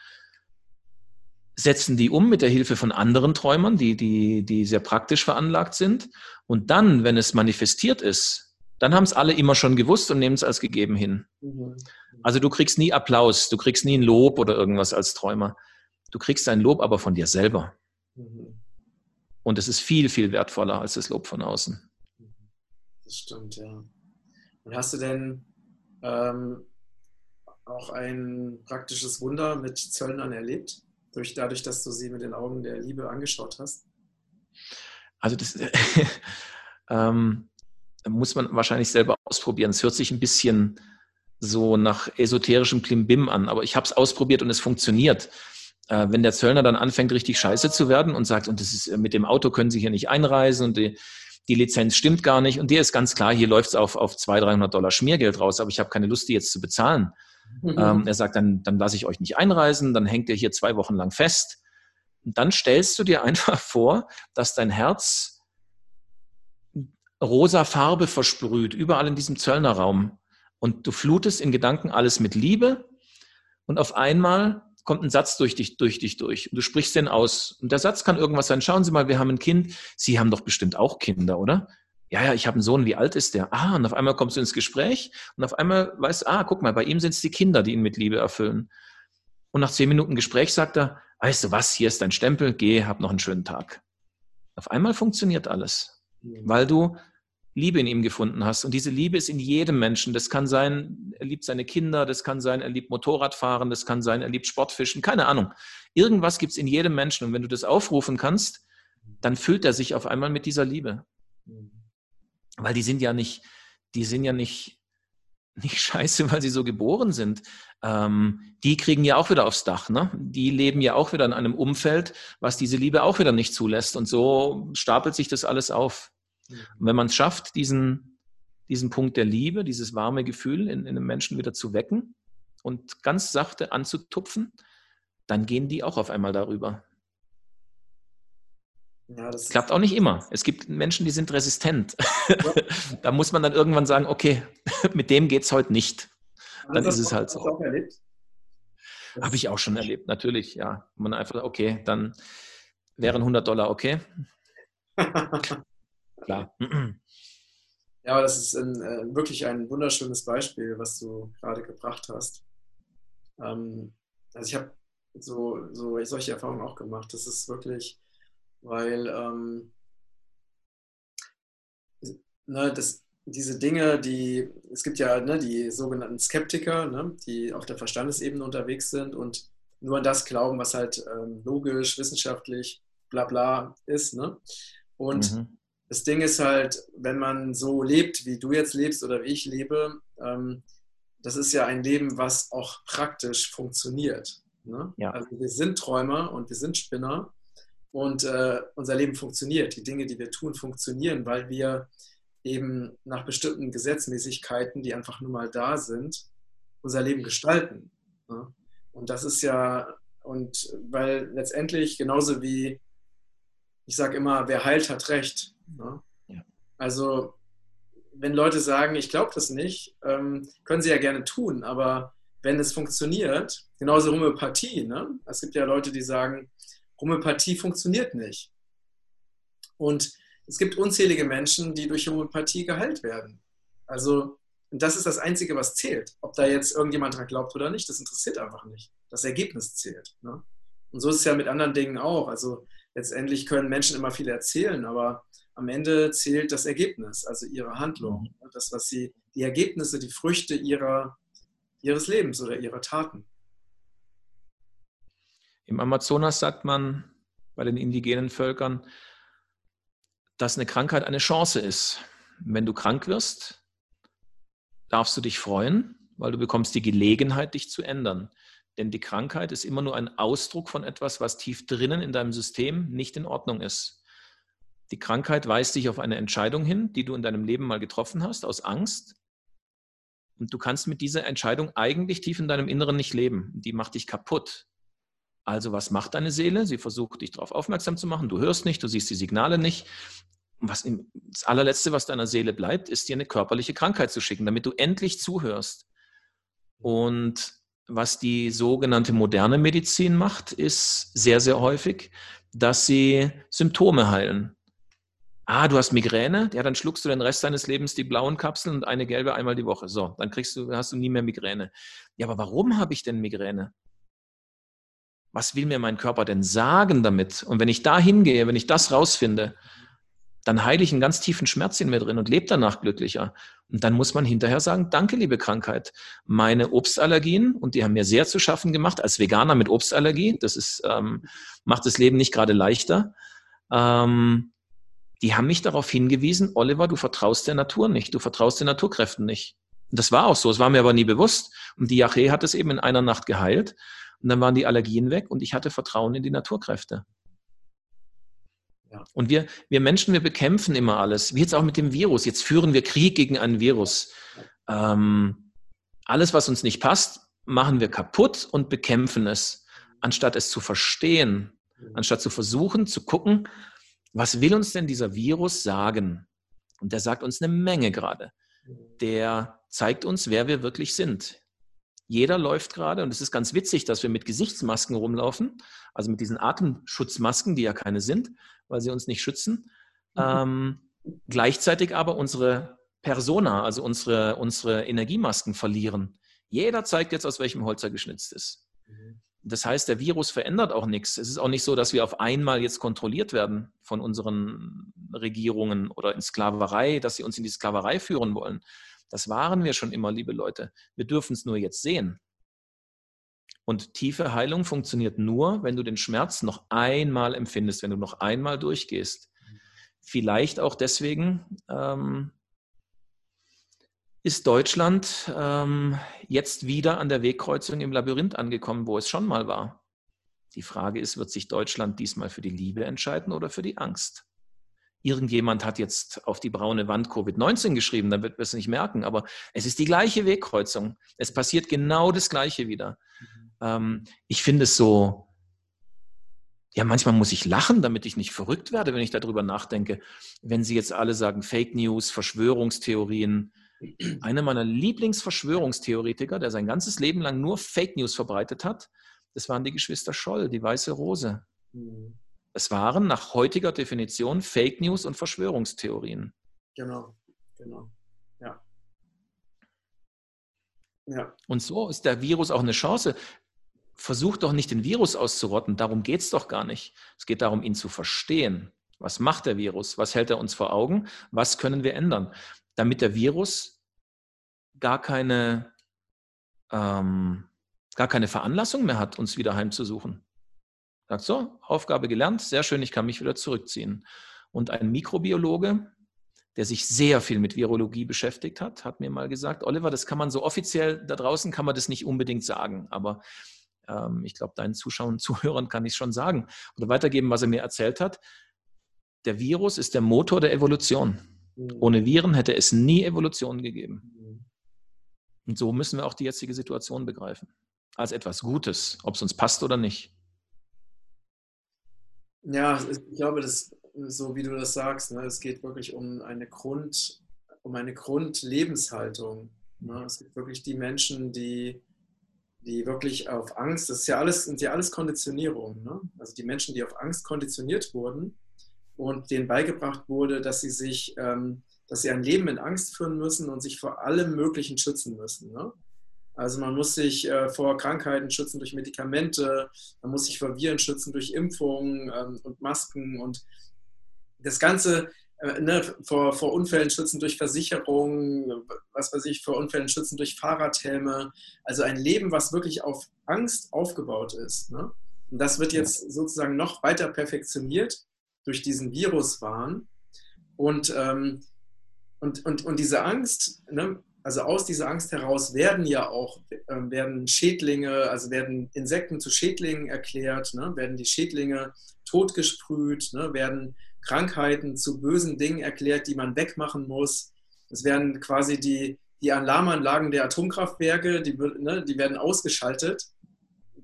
setzen die um mit der Hilfe von anderen Träumern, die, die, die sehr praktisch veranlagt sind. Und dann, wenn es manifestiert ist, dann haben es alle immer schon gewusst und nehmen es als gegeben hin. Mhm. Also du kriegst nie Applaus, du kriegst nie ein Lob oder irgendwas als Träumer. Du kriegst ein Lob aber von dir selber. Mhm. Und es ist viel, viel wertvoller als das Lob von außen. Das stimmt, ja. Und hast du denn ähm, auch ein praktisches Wunder mit Zöllnern erlebt, durch, dadurch, dass du sie mit den Augen der Liebe angeschaut hast? Also das ähm, muss man wahrscheinlich selber ausprobieren. Es hört sich ein bisschen so nach esoterischem Klimbim an, aber ich habe es ausprobiert und es funktioniert. äh, wenn der Zöllner dann anfängt, richtig scheiße zu werden und sagt, und das ist mit dem Auto können Sie hier nicht einreisen und die, die Lizenz stimmt gar nicht. Und dir ist ganz klar, hier läuft es auf, auf 200, 300 Dollar Schmiergeld raus, aber ich habe keine Lust, die jetzt zu bezahlen. Mhm. Ähm, er sagt, dann, dann lasse ich euch nicht einreisen, dann hängt ihr hier zwei Wochen lang fest. Und dann stellst du dir einfach vor, dass dein Herz rosa Farbe versprüht, überall in diesem Zöllnerraum. Und du flutest in Gedanken alles mit Liebe. Und auf einmal kommt ein Satz durch dich, durch dich durch. Und du sprichst den aus. Und der Satz kann irgendwas sein. Schauen Sie mal, wir haben ein Kind. Sie haben doch bestimmt auch Kinder, oder? Ja, ja, ich habe einen Sohn. Wie alt ist der? Ah, und auf einmal kommst du ins Gespräch und auf einmal weißt, ah, guck mal, bei ihm sind es die Kinder, die ihn mit Liebe erfüllen. Und nach zehn Minuten Gespräch sagt er, weißt du was, hier ist dein Stempel, geh, hab noch einen schönen Tag. Auf einmal funktioniert alles, weil du Liebe in ihm gefunden hast. Und diese Liebe ist in jedem Menschen. Das kann sein, er liebt seine Kinder, das kann sein, er liebt Motorradfahren, das kann sein, er liebt Sportfischen, keine Ahnung. Irgendwas gibt es in jedem Menschen. Und wenn du das aufrufen kannst, dann füllt er sich auf einmal mit dieser Liebe. Weil die sind ja nicht, die sind ja nicht, nicht scheiße, weil sie so geboren sind. Ähm, die kriegen ja auch wieder aufs Dach. Ne? Die leben ja auch wieder in einem Umfeld, was diese Liebe auch wieder nicht zulässt. Und so stapelt sich das alles auf. Und wenn man es schafft, diesen, diesen Punkt der Liebe, dieses warme Gefühl in, in einem Menschen wieder zu wecken und ganz sachte anzutupfen, dann gehen die auch auf einmal darüber. Ja, das klappt auch nicht immer. Es gibt Menschen, die sind resistent. Da muss man dann irgendwann sagen, okay, mit dem geht es heute nicht. Dann ist es halt so. Habe ich auch schon erlebt, natürlich, ja. Man einfach, okay, dann wären 100 Dollar okay. klar. Ja, aber das ist ein, äh, wirklich ein wunderschönes Beispiel, was du gerade gebracht hast. Ähm, also ich habe so, so solche Erfahrungen auch gemacht. Das ist wirklich, weil ähm, ne, das, diese Dinge, die, es gibt ja ne, die sogenannten Skeptiker, ne, die auf der Verstandesebene unterwegs sind und nur an das glauben, was halt ähm, logisch, wissenschaftlich, bla bla ist. Ne? Und mhm das Ding ist halt, wenn man so lebt, wie du jetzt lebst oder wie ich lebe, ähm, das ist ja ein Leben, was auch praktisch funktioniert. Ne? Ja. Also wir sind Träumer und wir sind Spinner und äh, unser Leben funktioniert. Die Dinge, die wir tun, funktionieren, weil wir eben nach bestimmten Gesetzmäßigkeiten, die einfach nur mal da sind, unser Leben gestalten. Ne? Und das ist ja, und weil letztendlich genauso wie ich sage immer, wer heilt, hat recht. Ne? Ja. Also, wenn Leute sagen, ich glaube das nicht, ähm, können sie ja gerne tun, aber wenn es funktioniert, genauso Homöopathie, ne? es gibt ja Leute, die sagen, Homöopathie funktioniert nicht. Und es gibt unzählige Menschen, die durch Homöopathie geheilt werden. Also, und das ist das Einzige, was zählt. Ob da jetzt irgendjemand dran glaubt oder nicht, das interessiert einfach nicht. Das Ergebnis zählt. Ne? Und so ist es ja mit anderen Dingen auch. Also letztendlich können Menschen immer viel erzählen, aber am Ende zählt das Ergebnis, also ihre Handlung, mhm. das, was sie, die Ergebnisse, die Früchte ihrer, ihres Lebens oder ihrer Taten. Im Amazonas sagt man bei den indigenen Völkern, dass eine Krankheit eine Chance ist. Wenn du krank wirst, darfst du dich freuen, weil du bekommst die Gelegenheit, dich zu ändern. Denn die Krankheit ist immer nur ein Ausdruck von etwas, was tief drinnen in deinem System nicht in Ordnung ist. Die Krankheit weist dich auf eine Entscheidung hin, die du in deinem Leben mal getroffen hast, aus Angst. Und du kannst mit dieser Entscheidung eigentlich tief in deinem Inneren nicht leben. Die macht dich kaputt. Also was macht deine Seele? Sie versucht dich darauf aufmerksam zu machen. Du hörst nicht, du siehst die Signale nicht. Was, das allerletzte, was deiner Seele bleibt, ist dir eine körperliche Krankheit zu schicken, damit du endlich zuhörst. Und was die sogenannte moderne Medizin macht, ist sehr, sehr häufig, dass sie Symptome heilen. Ah, du hast Migräne? Ja, dann schluckst du den Rest deines Lebens die blauen Kapseln und eine gelbe einmal die Woche. So, dann kriegst du, hast du nie mehr Migräne. Ja, aber warum habe ich denn Migräne? Was will mir mein Körper denn sagen damit? Und wenn ich da hingehe, wenn ich das rausfinde, dann heile ich einen ganz tiefen Schmerz in mir drin und lebe danach glücklicher. Und dann muss man hinterher sagen, danke, liebe Krankheit. Meine Obstallergien, und die haben mir sehr zu schaffen gemacht, als Veganer mit Obstallergie, das ist, ähm, macht das Leben nicht gerade leichter. Ähm, die haben mich darauf hingewiesen, Oliver, du vertraust der Natur nicht, du vertraust den Naturkräften nicht. Und das war auch so, es war mir aber nie bewusst. Und die Yache hat es eben in einer Nacht geheilt. Und dann waren die Allergien weg und ich hatte Vertrauen in die Naturkräfte. Und wir, wir Menschen, wir bekämpfen immer alles. Wie jetzt auch mit dem Virus. Jetzt führen wir Krieg gegen ein Virus. Ähm, alles, was uns nicht passt, machen wir kaputt und bekämpfen es, anstatt es zu verstehen, anstatt zu versuchen zu gucken, was will uns denn dieser Virus sagen? Und der sagt uns eine Menge gerade. Der zeigt uns, wer wir wirklich sind. Jeder läuft gerade, und es ist ganz witzig, dass wir mit Gesichtsmasken rumlaufen, also mit diesen Atemschutzmasken, die ja keine sind, weil sie uns nicht schützen. Mhm. Ähm, gleichzeitig aber unsere Persona, also unsere, unsere Energiemasken verlieren. Jeder zeigt jetzt, aus welchem Holz er geschnitzt ist. Mhm. Das heißt, der Virus verändert auch nichts. Es ist auch nicht so, dass wir auf einmal jetzt kontrolliert werden von unseren Regierungen oder in Sklaverei, dass sie uns in die Sklaverei führen wollen. Das waren wir schon immer, liebe Leute. Wir dürfen es nur jetzt sehen. Und tiefe Heilung funktioniert nur, wenn du den Schmerz noch einmal empfindest, wenn du noch einmal durchgehst. Vielleicht auch deswegen, ähm, ist Deutschland ähm, jetzt wieder an der Wegkreuzung im Labyrinth angekommen, wo es schon mal war. Die Frage ist, wird sich Deutschland diesmal für die Liebe entscheiden oder für die Angst? Irgendjemand hat jetzt auf die braune Wand Covid-19 geschrieben, dann wird man es nicht merken, aber es ist die gleiche Wegkreuzung. Es passiert genau das Gleiche wieder. Mhm. Ähm, ich finde es so, ja, manchmal muss ich lachen, damit ich nicht verrückt werde, wenn ich darüber nachdenke. Wenn Sie jetzt alle sagen, Fake News, Verschwörungstheorien, einer meiner Lieblingsverschwörungstheoretiker, der sein ganzes Leben lang nur Fake News verbreitet hat, das waren die Geschwister Scholl, die Weiße Rose. Mhm. Es waren nach heutiger Definition Fake News und Verschwörungstheorien. Genau, genau. Ja. ja. Und so ist der Virus auch eine Chance. Versuch doch nicht den Virus auszurotten, darum geht es doch gar nicht. Es geht darum, ihn zu verstehen. Was macht der Virus? Was hält er uns vor Augen? Was können wir ändern? damit der Virus gar keine, ähm, gar keine Veranlassung mehr hat, uns wieder heimzusuchen. Sagt so, Aufgabe gelernt, sehr schön, ich kann mich wieder zurückziehen. Und ein Mikrobiologe, der sich sehr viel mit Virologie beschäftigt hat, hat mir mal gesagt, Oliver, das kann man so offiziell, da draußen kann man das nicht unbedingt sagen, aber ähm, ich glaube, deinen Zuschauern, Zuhörern kann ich schon sagen oder weitergeben, was er mir erzählt hat. Der Virus ist der Motor der Evolution. Mhm. Ohne Viren hätte es nie Evolution gegeben. Mhm. Und so müssen wir auch die jetzige Situation begreifen. Als etwas Gutes, ob es uns passt oder nicht. Ja, ich glaube, das, so wie du das sagst, ne, es geht wirklich um eine Grund, um eine Grundlebenshaltung. Ne? Es gibt wirklich die Menschen, die, die wirklich auf Angst, das ist ja alles, sind ja alles Konditionierungen. Ne? Also die Menschen, die auf Angst konditioniert wurden, und denen beigebracht wurde, dass sie sich, ähm, dass sie ein Leben in Angst führen müssen und sich vor allem Möglichen schützen müssen. Ne? Also man muss sich äh, vor Krankheiten schützen durch Medikamente, man muss sich vor Viren schützen durch Impfungen ähm, und Masken und das Ganze äh, ne, vor, vor Unfällen schützen durch Versicherungen, was weiß ich, vor Unfällen schützen durch Fahrradhelme. Also ein Leben, was wirklich auf Angst aufgebaut ist. Ne? Und das wird jetzt sozusagen noch weiter perfektioniert durch diesen Virus waren. Und, ähm, und, und, und diese Angst, ne, also aus dieser Angst heraus werden ja auch äh, werden Schädlinge, also werden Insekten zu Schädlingen erklärt, ne, werden die Schädlinge totgesprüht, ne, werden Krankheiten zu bösen Dingen erklärt, die man wegmachen muss. Es werden quasi die, die Alarmanlagen der Atomkraftwerke, die, ne, die werden ausgeschaltet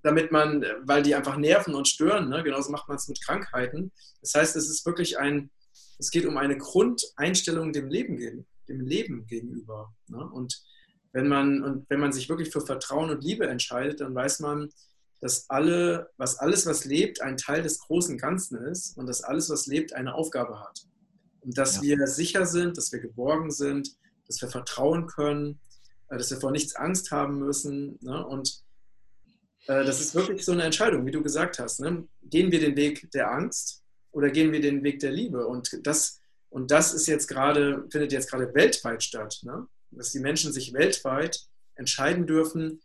damit man, weil die einfach nerven und stören. Ne? Genauso macht man es mit Krankheiten. Das heißt, es ist wirklich ein, es geht um eine Grundeinstellung dem Leben, dem Leben gegenüber. Ne? Und wenn man, und wenn man sich wirklich für Vertrauen und Liebe entscheidet, dann weiß man, dass alle, was alles, was lebt, ein Teil des großen Ganzen ist und dass alles, was lebt, eine Aufgabe hat. Und dass ja. wir sicher sind, dass wir geborgen sind, dass wir vertrauen können, äh, dass wir vor nichts Angst haben müssen. Ne? Und äh, das ist wirklich so eine Entscheidung, wie du gesagt hast. Ne? Gehen wir den Weg der Angst oder gehen wir den Weg der Liebe? Und das, und das ist jetzt gerade, findet jetzt gerade weltweit statt, ne? dass die Menschen sich weltweit entscheiden dürfen,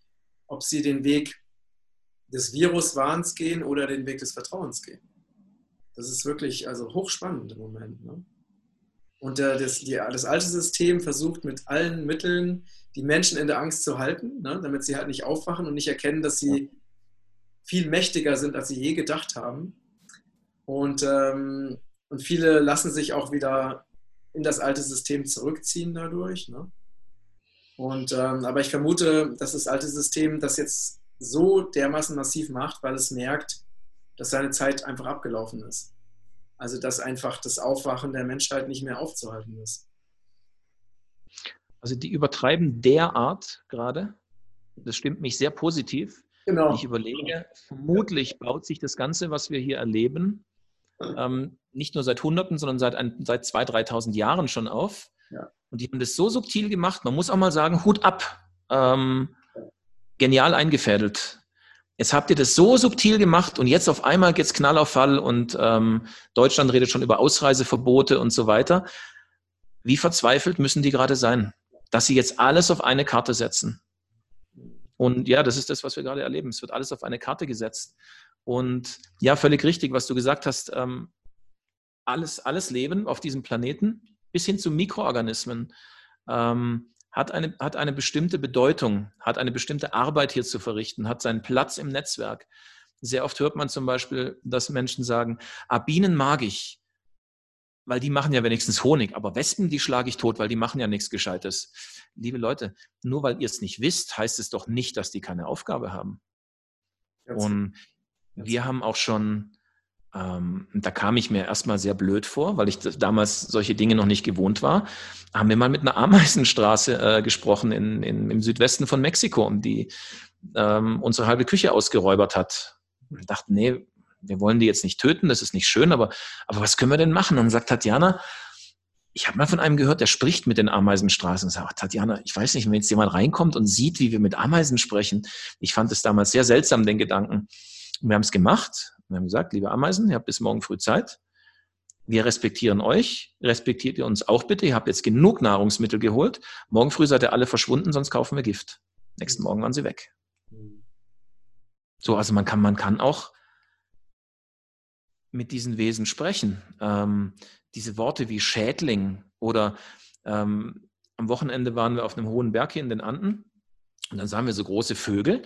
ob sie den Weg des Viruswahns gehen oder den Weg des Vertrauens gehen. Das ist wirklich also hochspannend im Moment. Ne? Und äh, das, die, das alte System versucht mit allen Mitteln die Menschen in der Angst zu halten, ne, damit sie halt nicht aufwachen und nicht erkennen, dass sie viel mächtiger sind, als sie je gedacht haben. Und, ähm, und viele lassen sich auch wieder in das alte System zurückziehen dadurch. Ne? Und, ähm, aber ich vermute, dass das alte System das jetzt so dermaßen massiv macht, weil es merkt, dass seine Zeit einfach abgelaufen ist. Also dass einfach das Aufwachen der Menschheit nicht mehr aufzuhalten ist. Also die übertreiben derart gerade. Das stimmt mich sehr positiv. Genau. Ich überlege, vermutlich baut sich das Ganze, was wir hier erleben, ähm, nicht nur seit Hunderten, sondern seit, ein, seit 2.000, 3.000 Jahren schon auf. Ja. Und die haben das so subtil gemacht, man muss auch mal sagen, Hut ab. Ähm, genial eingefädelt. Jetzt habt ihr das so subtil gemacht und jetzt auf einmal geht es Knall auf Fall und ähm, Deutschland redet schon über Ausreiseverbote und so weiter. Wie verzweifelt müssen die gerade sein, dass sie jetzt alles auf eine Karte setzen? Und ja, das ist das, was wir gerade erleben. Es wird alles auf eine Karte gesetzt. Und ja, völlig richtig, was du gesagt hast. Ähm, alles, alles Leben auf diesem Planeten bis hin zu Mikroorganismen ähm, hat, eine, hat eine bestimmte Bedeutung, hat eine bestimmte Arbeit hier zu verrichten, hat seinen Platz im Netzwerk. Sehr oft hört man zum Beispiel, dass Menschen sagen, ah, Bienen mag ich, weil die machen ja wenigstens Honig, aber Wespen, die schlage ich tot, weil die machen ja nichts Gescheites. Liebe Leute, nur weil ihr es nicht wisst, heißt es doch nicht, dass die keine Aufgabe haben. Und wir haben auch schon ähm, da kam ich mir erstmal sehr blöd vor, weil ich damals solche Dinge noch nicht gewohnt war. Haben wir mal mit einer Ameisenstraße äh, gesprochen in, in, im Südwesten von Mexiko, die ähm, unsere halbe Küche ausgeräubert hat. Und dachten, nee, wir wollen die jetzt nicht töten, das ist nicht schön, aber, aber was können wir denn machen? Und dann sagt Tatjana, ich habe mal von einem gehört, der spricht mit den Ameisenstraßen und sagt, Tatjana, ich weiß nicht, wenn jetzt jemand reinkommt und sieht, wie wir mit Ameisen sprechen. Ich fand es damals sehr seltsam, den Gedanken. wir haben es gemacht wir haben gesagt, liebe Ameisen, ihr habt bis morgen früh Zeit. Wir respektieren euch. Respektiert ihr uns auch bitte? Ihr habt jetzt genug Nahrungsmittel geholt. Morgen früh seid ihr alle verschwunden, sonst kaufen wir Gift. Nächsten Morgen waren sie weg. So, also man kann, man kann auch mit diesen Wesen sprechen. Ähm, diese Worte wie Schädling oder ähm, am Wochenende waren wir auf einem hohen Berg hier in den Anden und dann sahen wir so große Vögel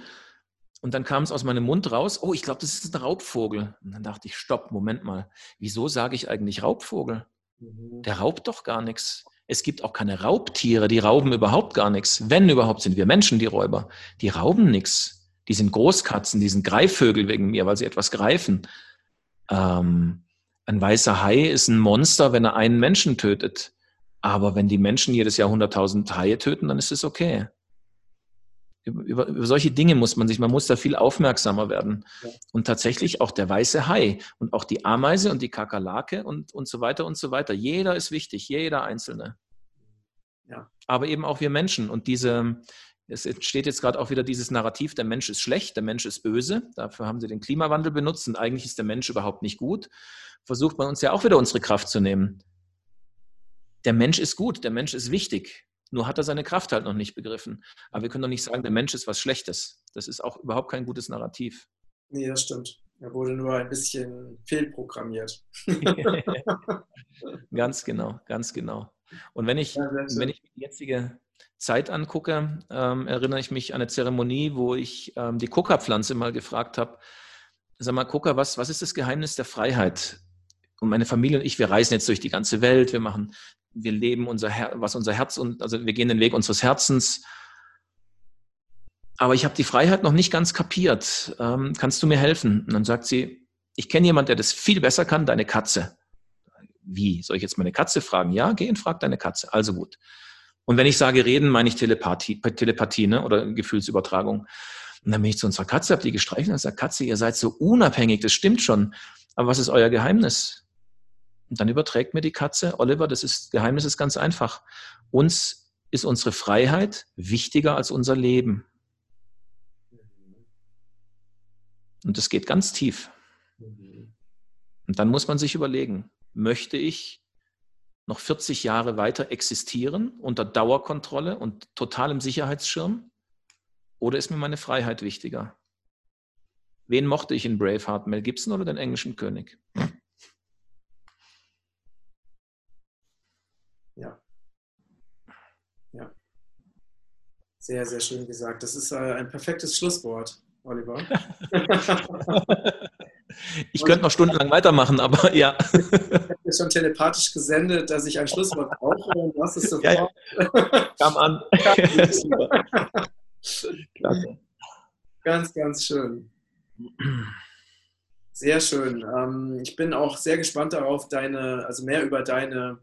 und dann kam es aus meinem Mund raus, oh, ich glaube, das ist ein Raubvogel. Und dann dachte ich, stopp, Moment mal, wieso sage ich eigentlich Raubvogel? Mhm. Der raubt doch gar nichts. Es gibt auch keine Raubtiere, die rauben überhaupt gar nichts. Wenn überhaupt sind wir Menschen die Räuber. Die rauben nichts. Die sind Großkatzen, die sind Greifvögel wegen mir, weil sie etwas greifen. Ähm, ein weißer Hai ist ein Monster, wenn er einen Menschen tötet. Aber wenn die Menschen jedes Jahr 100.000 Haie töten, dann ist es okay über, über, solche Dinge muss man sich, man muss da viel aufmerksamer werden. Ja. Und tatsächlich auch der weiße Hai und auch die Ameise und die Kakerlake und, und so weiter und so weiter. Jeder ist wichtig, jeder Einzelne. Ja. Aber eben auch wir Menschen. Und diese, es entsteht jetzt gerade auch wieder dieses Narrativ, der Mensch ist schlecht, der Mensch ist böse. Dafür haben sie den Klimawandel benutzt und eigentlich ist der Mensch überhaupt nicht gut. Versucht man uns ja auch wieder unsere Kraft zu nehmen. Der Mensch ist gut, der Mensch ist wichtig. Nur hat er seine Kraft halt noch nicht begriffen. Aber wir können doch nicht sagen, der Mensch ist was Schlechtes. Das ist auch überhaupt kein gutes Narrativ. Nee, das stimmt. Er wurde nur ein bisschen fehlprogrammiert. ganz genau, ganz genau. Und wenn ich, ja, wenn ich die jetzige Zeit angucke, ähm, erinnere ich mich an eine Zeremonie, wo ich ähm, die Coca-Pflanze mal gefragt habe, sag mal, Coca, was, was ist das Geheimnis der Freiheit? Und meine Familie und ich, wir reisen jetzt durch die ganze Welt, wir machen wir leben unser Her was unser Herz und also wir gehen den Weg unseres Herzens. Aber ich habe die Freiheit noch nicht ganz kapiert. Ähm, kannst du mir helfen? Und dann sagt sie, ich kenne jemanden, der das viel besser kann, deine Katze. Wie? Soll ich jetzt meine Katze fragen? Ja, geh und frag deine Katze. Also gut. Und wenn ich sage reden, meine ich Telepathie, Telepathie ne? oder Gefühlsübertragung. Und dann bin ich zu unserer Katze, habe die gestreichelt und sagt, Katze, ihr seid so unabhängig, das stimmt schon. Aber was ist euer Geheimnis? Und dann überträgt mir die Katze, Oliver, das ist, Geheimnis ist ganz einfach. Uns ist unsere Freiheit wichtiger als unser Leben. Und das geht ganz tief. Und dann muss man sich überlegen, möchte ich noch 40 Jahre weiter existieren unter Dauerkontrolle und totalem Sicherheitsschirm? Oder ist mir meine Freiheit wichtiger? Wen mochte ich in Braveheart, Mel Gibson oder den englischen König? Ja. Sehr, sehr schön gesagt. Das ist äh, ein perfektes Schlusswort. Oliver. ich könnte noch stundenlang weitermachen, aber ja. Ich habe dir schon telepathisch gesendet, dass ich ein Schlusswort brauche und du hast es sofort. Ja. Kam an. Klasse. Ganz, ganz schön. Sehr schön. Ähm, ich bin auch sehr gespannt darauf, deine, also mehr über deine,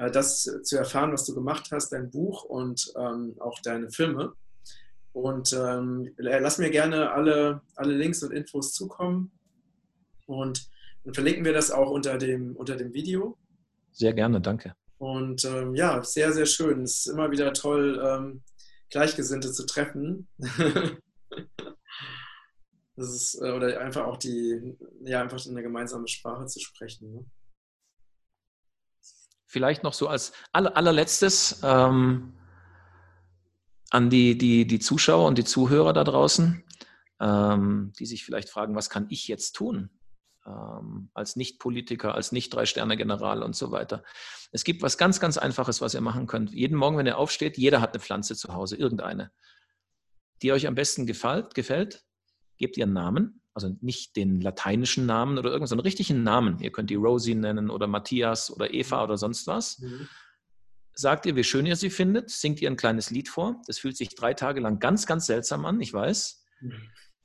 äh, das zu erfahren, was du gemacht hast, dein Buch und ähm, auch deine Filme. Und ähm, lass mir gerne alle, alle Links und Infos zukommen. Und dann verlinken wir das auch unter dem, unter dem Video. Sehr gerne, danke. Und ähm, ja, sehr, sehr schön. Es ist immer wieder toll, ähm, Gleichgesinnte zu treffen. das ist, äh, oder einfach auch die, ja, einfach eine gemeinsame Sprache zu sprechen. Ne? Vielleicht noch so als aller, allerletztes ähm, an die, die, die Zuschauer und die Zuhörer da draußen, ähm, die sich vielleicht fragen, was kann ich jetzt tun? Ähm, als Nicht-Politiker, als Nicht-Drei-Sterne-General und so weiter. Es gibt was ganz, ganz Einfaches, was ihr machen könnt. Jeden Morgen, wenn ihr aufsteht, jeder hat eine Pflanze zu Hause, irgendeine, die euch am besten gefällt, gefällt gebt ihren Namen, also nicht den lateinischen Namen oder irgendeinen, sondern richtigen Namen. Ihr könnt die Rosie nennen oder Matthias oder Eva mhm. oder sonst was. Mhm. Sagt ihr, wie schön ihr sie findet, singt ihr ein kleines Lied vor. Das fühlt sich drei Tage lang ganz, ganz seltsam an, ich weiß. Mhm.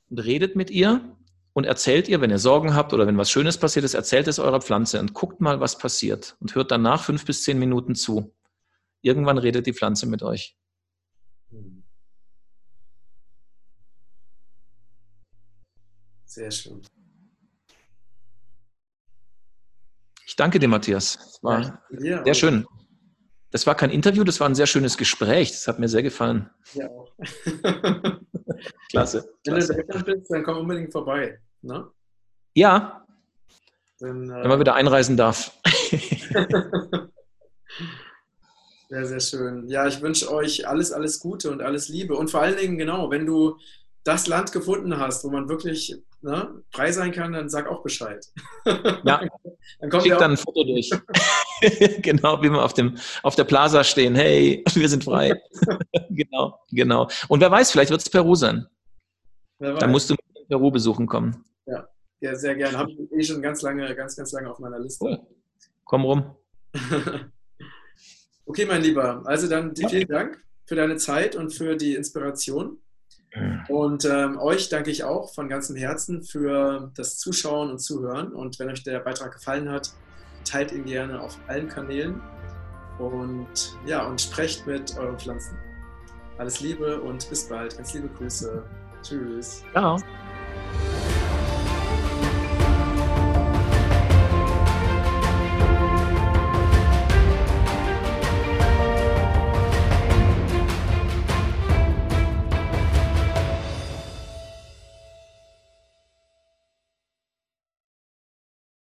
Und redet mit ihr und erzählt ihr, wenn ihr Sorgen habt oder wenn was Schönes passiert ist, erzählt es eurer Pflanze und guckt mal, was passiert und hört danach fünf bis zehn Minuten zu. Irgendwann redet die Pflanze mit euch. Sehr schön. Ich danke dir, Matthias. Das war ja, sehr schön. Das war kein Interview, das war ein sehr schönes Gespräch. Das hat mir sehr gefallen. Ja auch. klasse. Wenn klasse. du in Deutschland bist, dann komm unbedingt vorbei. Ne? Ja. Dann, äh, Wenn man wieder einreisen darf. sehr, sehr schön. Ja, ich wünsche euch alles, alles Gute und alles Liebe. Und vor allen Dingen, genau, wenn du das Land gefunden hast, wo man wirklich ne, frei sein kann, dann sag auch Bescheid. Ja, dann kommt Schick dann ein Foto durch. genau, wie wir auf, dem, auf der Plaza stehen. Hey, wir sind frei. genau, genau. Und wer weiß, vielleicht wird es Peru sein. Dann musst du Peru besuchen kommen. Ja, ja sehr gerne. Habe ich eh schon ganz lange, ganz, ganz lange auf meiner Liste. Cool. Komm rum. okay, mein Lieber. Also dann vielen Dank für deine Zeit und für die Inspiration. Und ähm, euch danke ich auch von ganzem Herzen für das Zuschauen und Zuhören. Und wenn euch der Beitrag gefallen hat, teilt ihn gerne auf allen Kanälen und ja, und sprecht mit euren Pflanzen. Alles Liebe und bis bald. Ganz liebe Grüße. Tschüss. Ciao.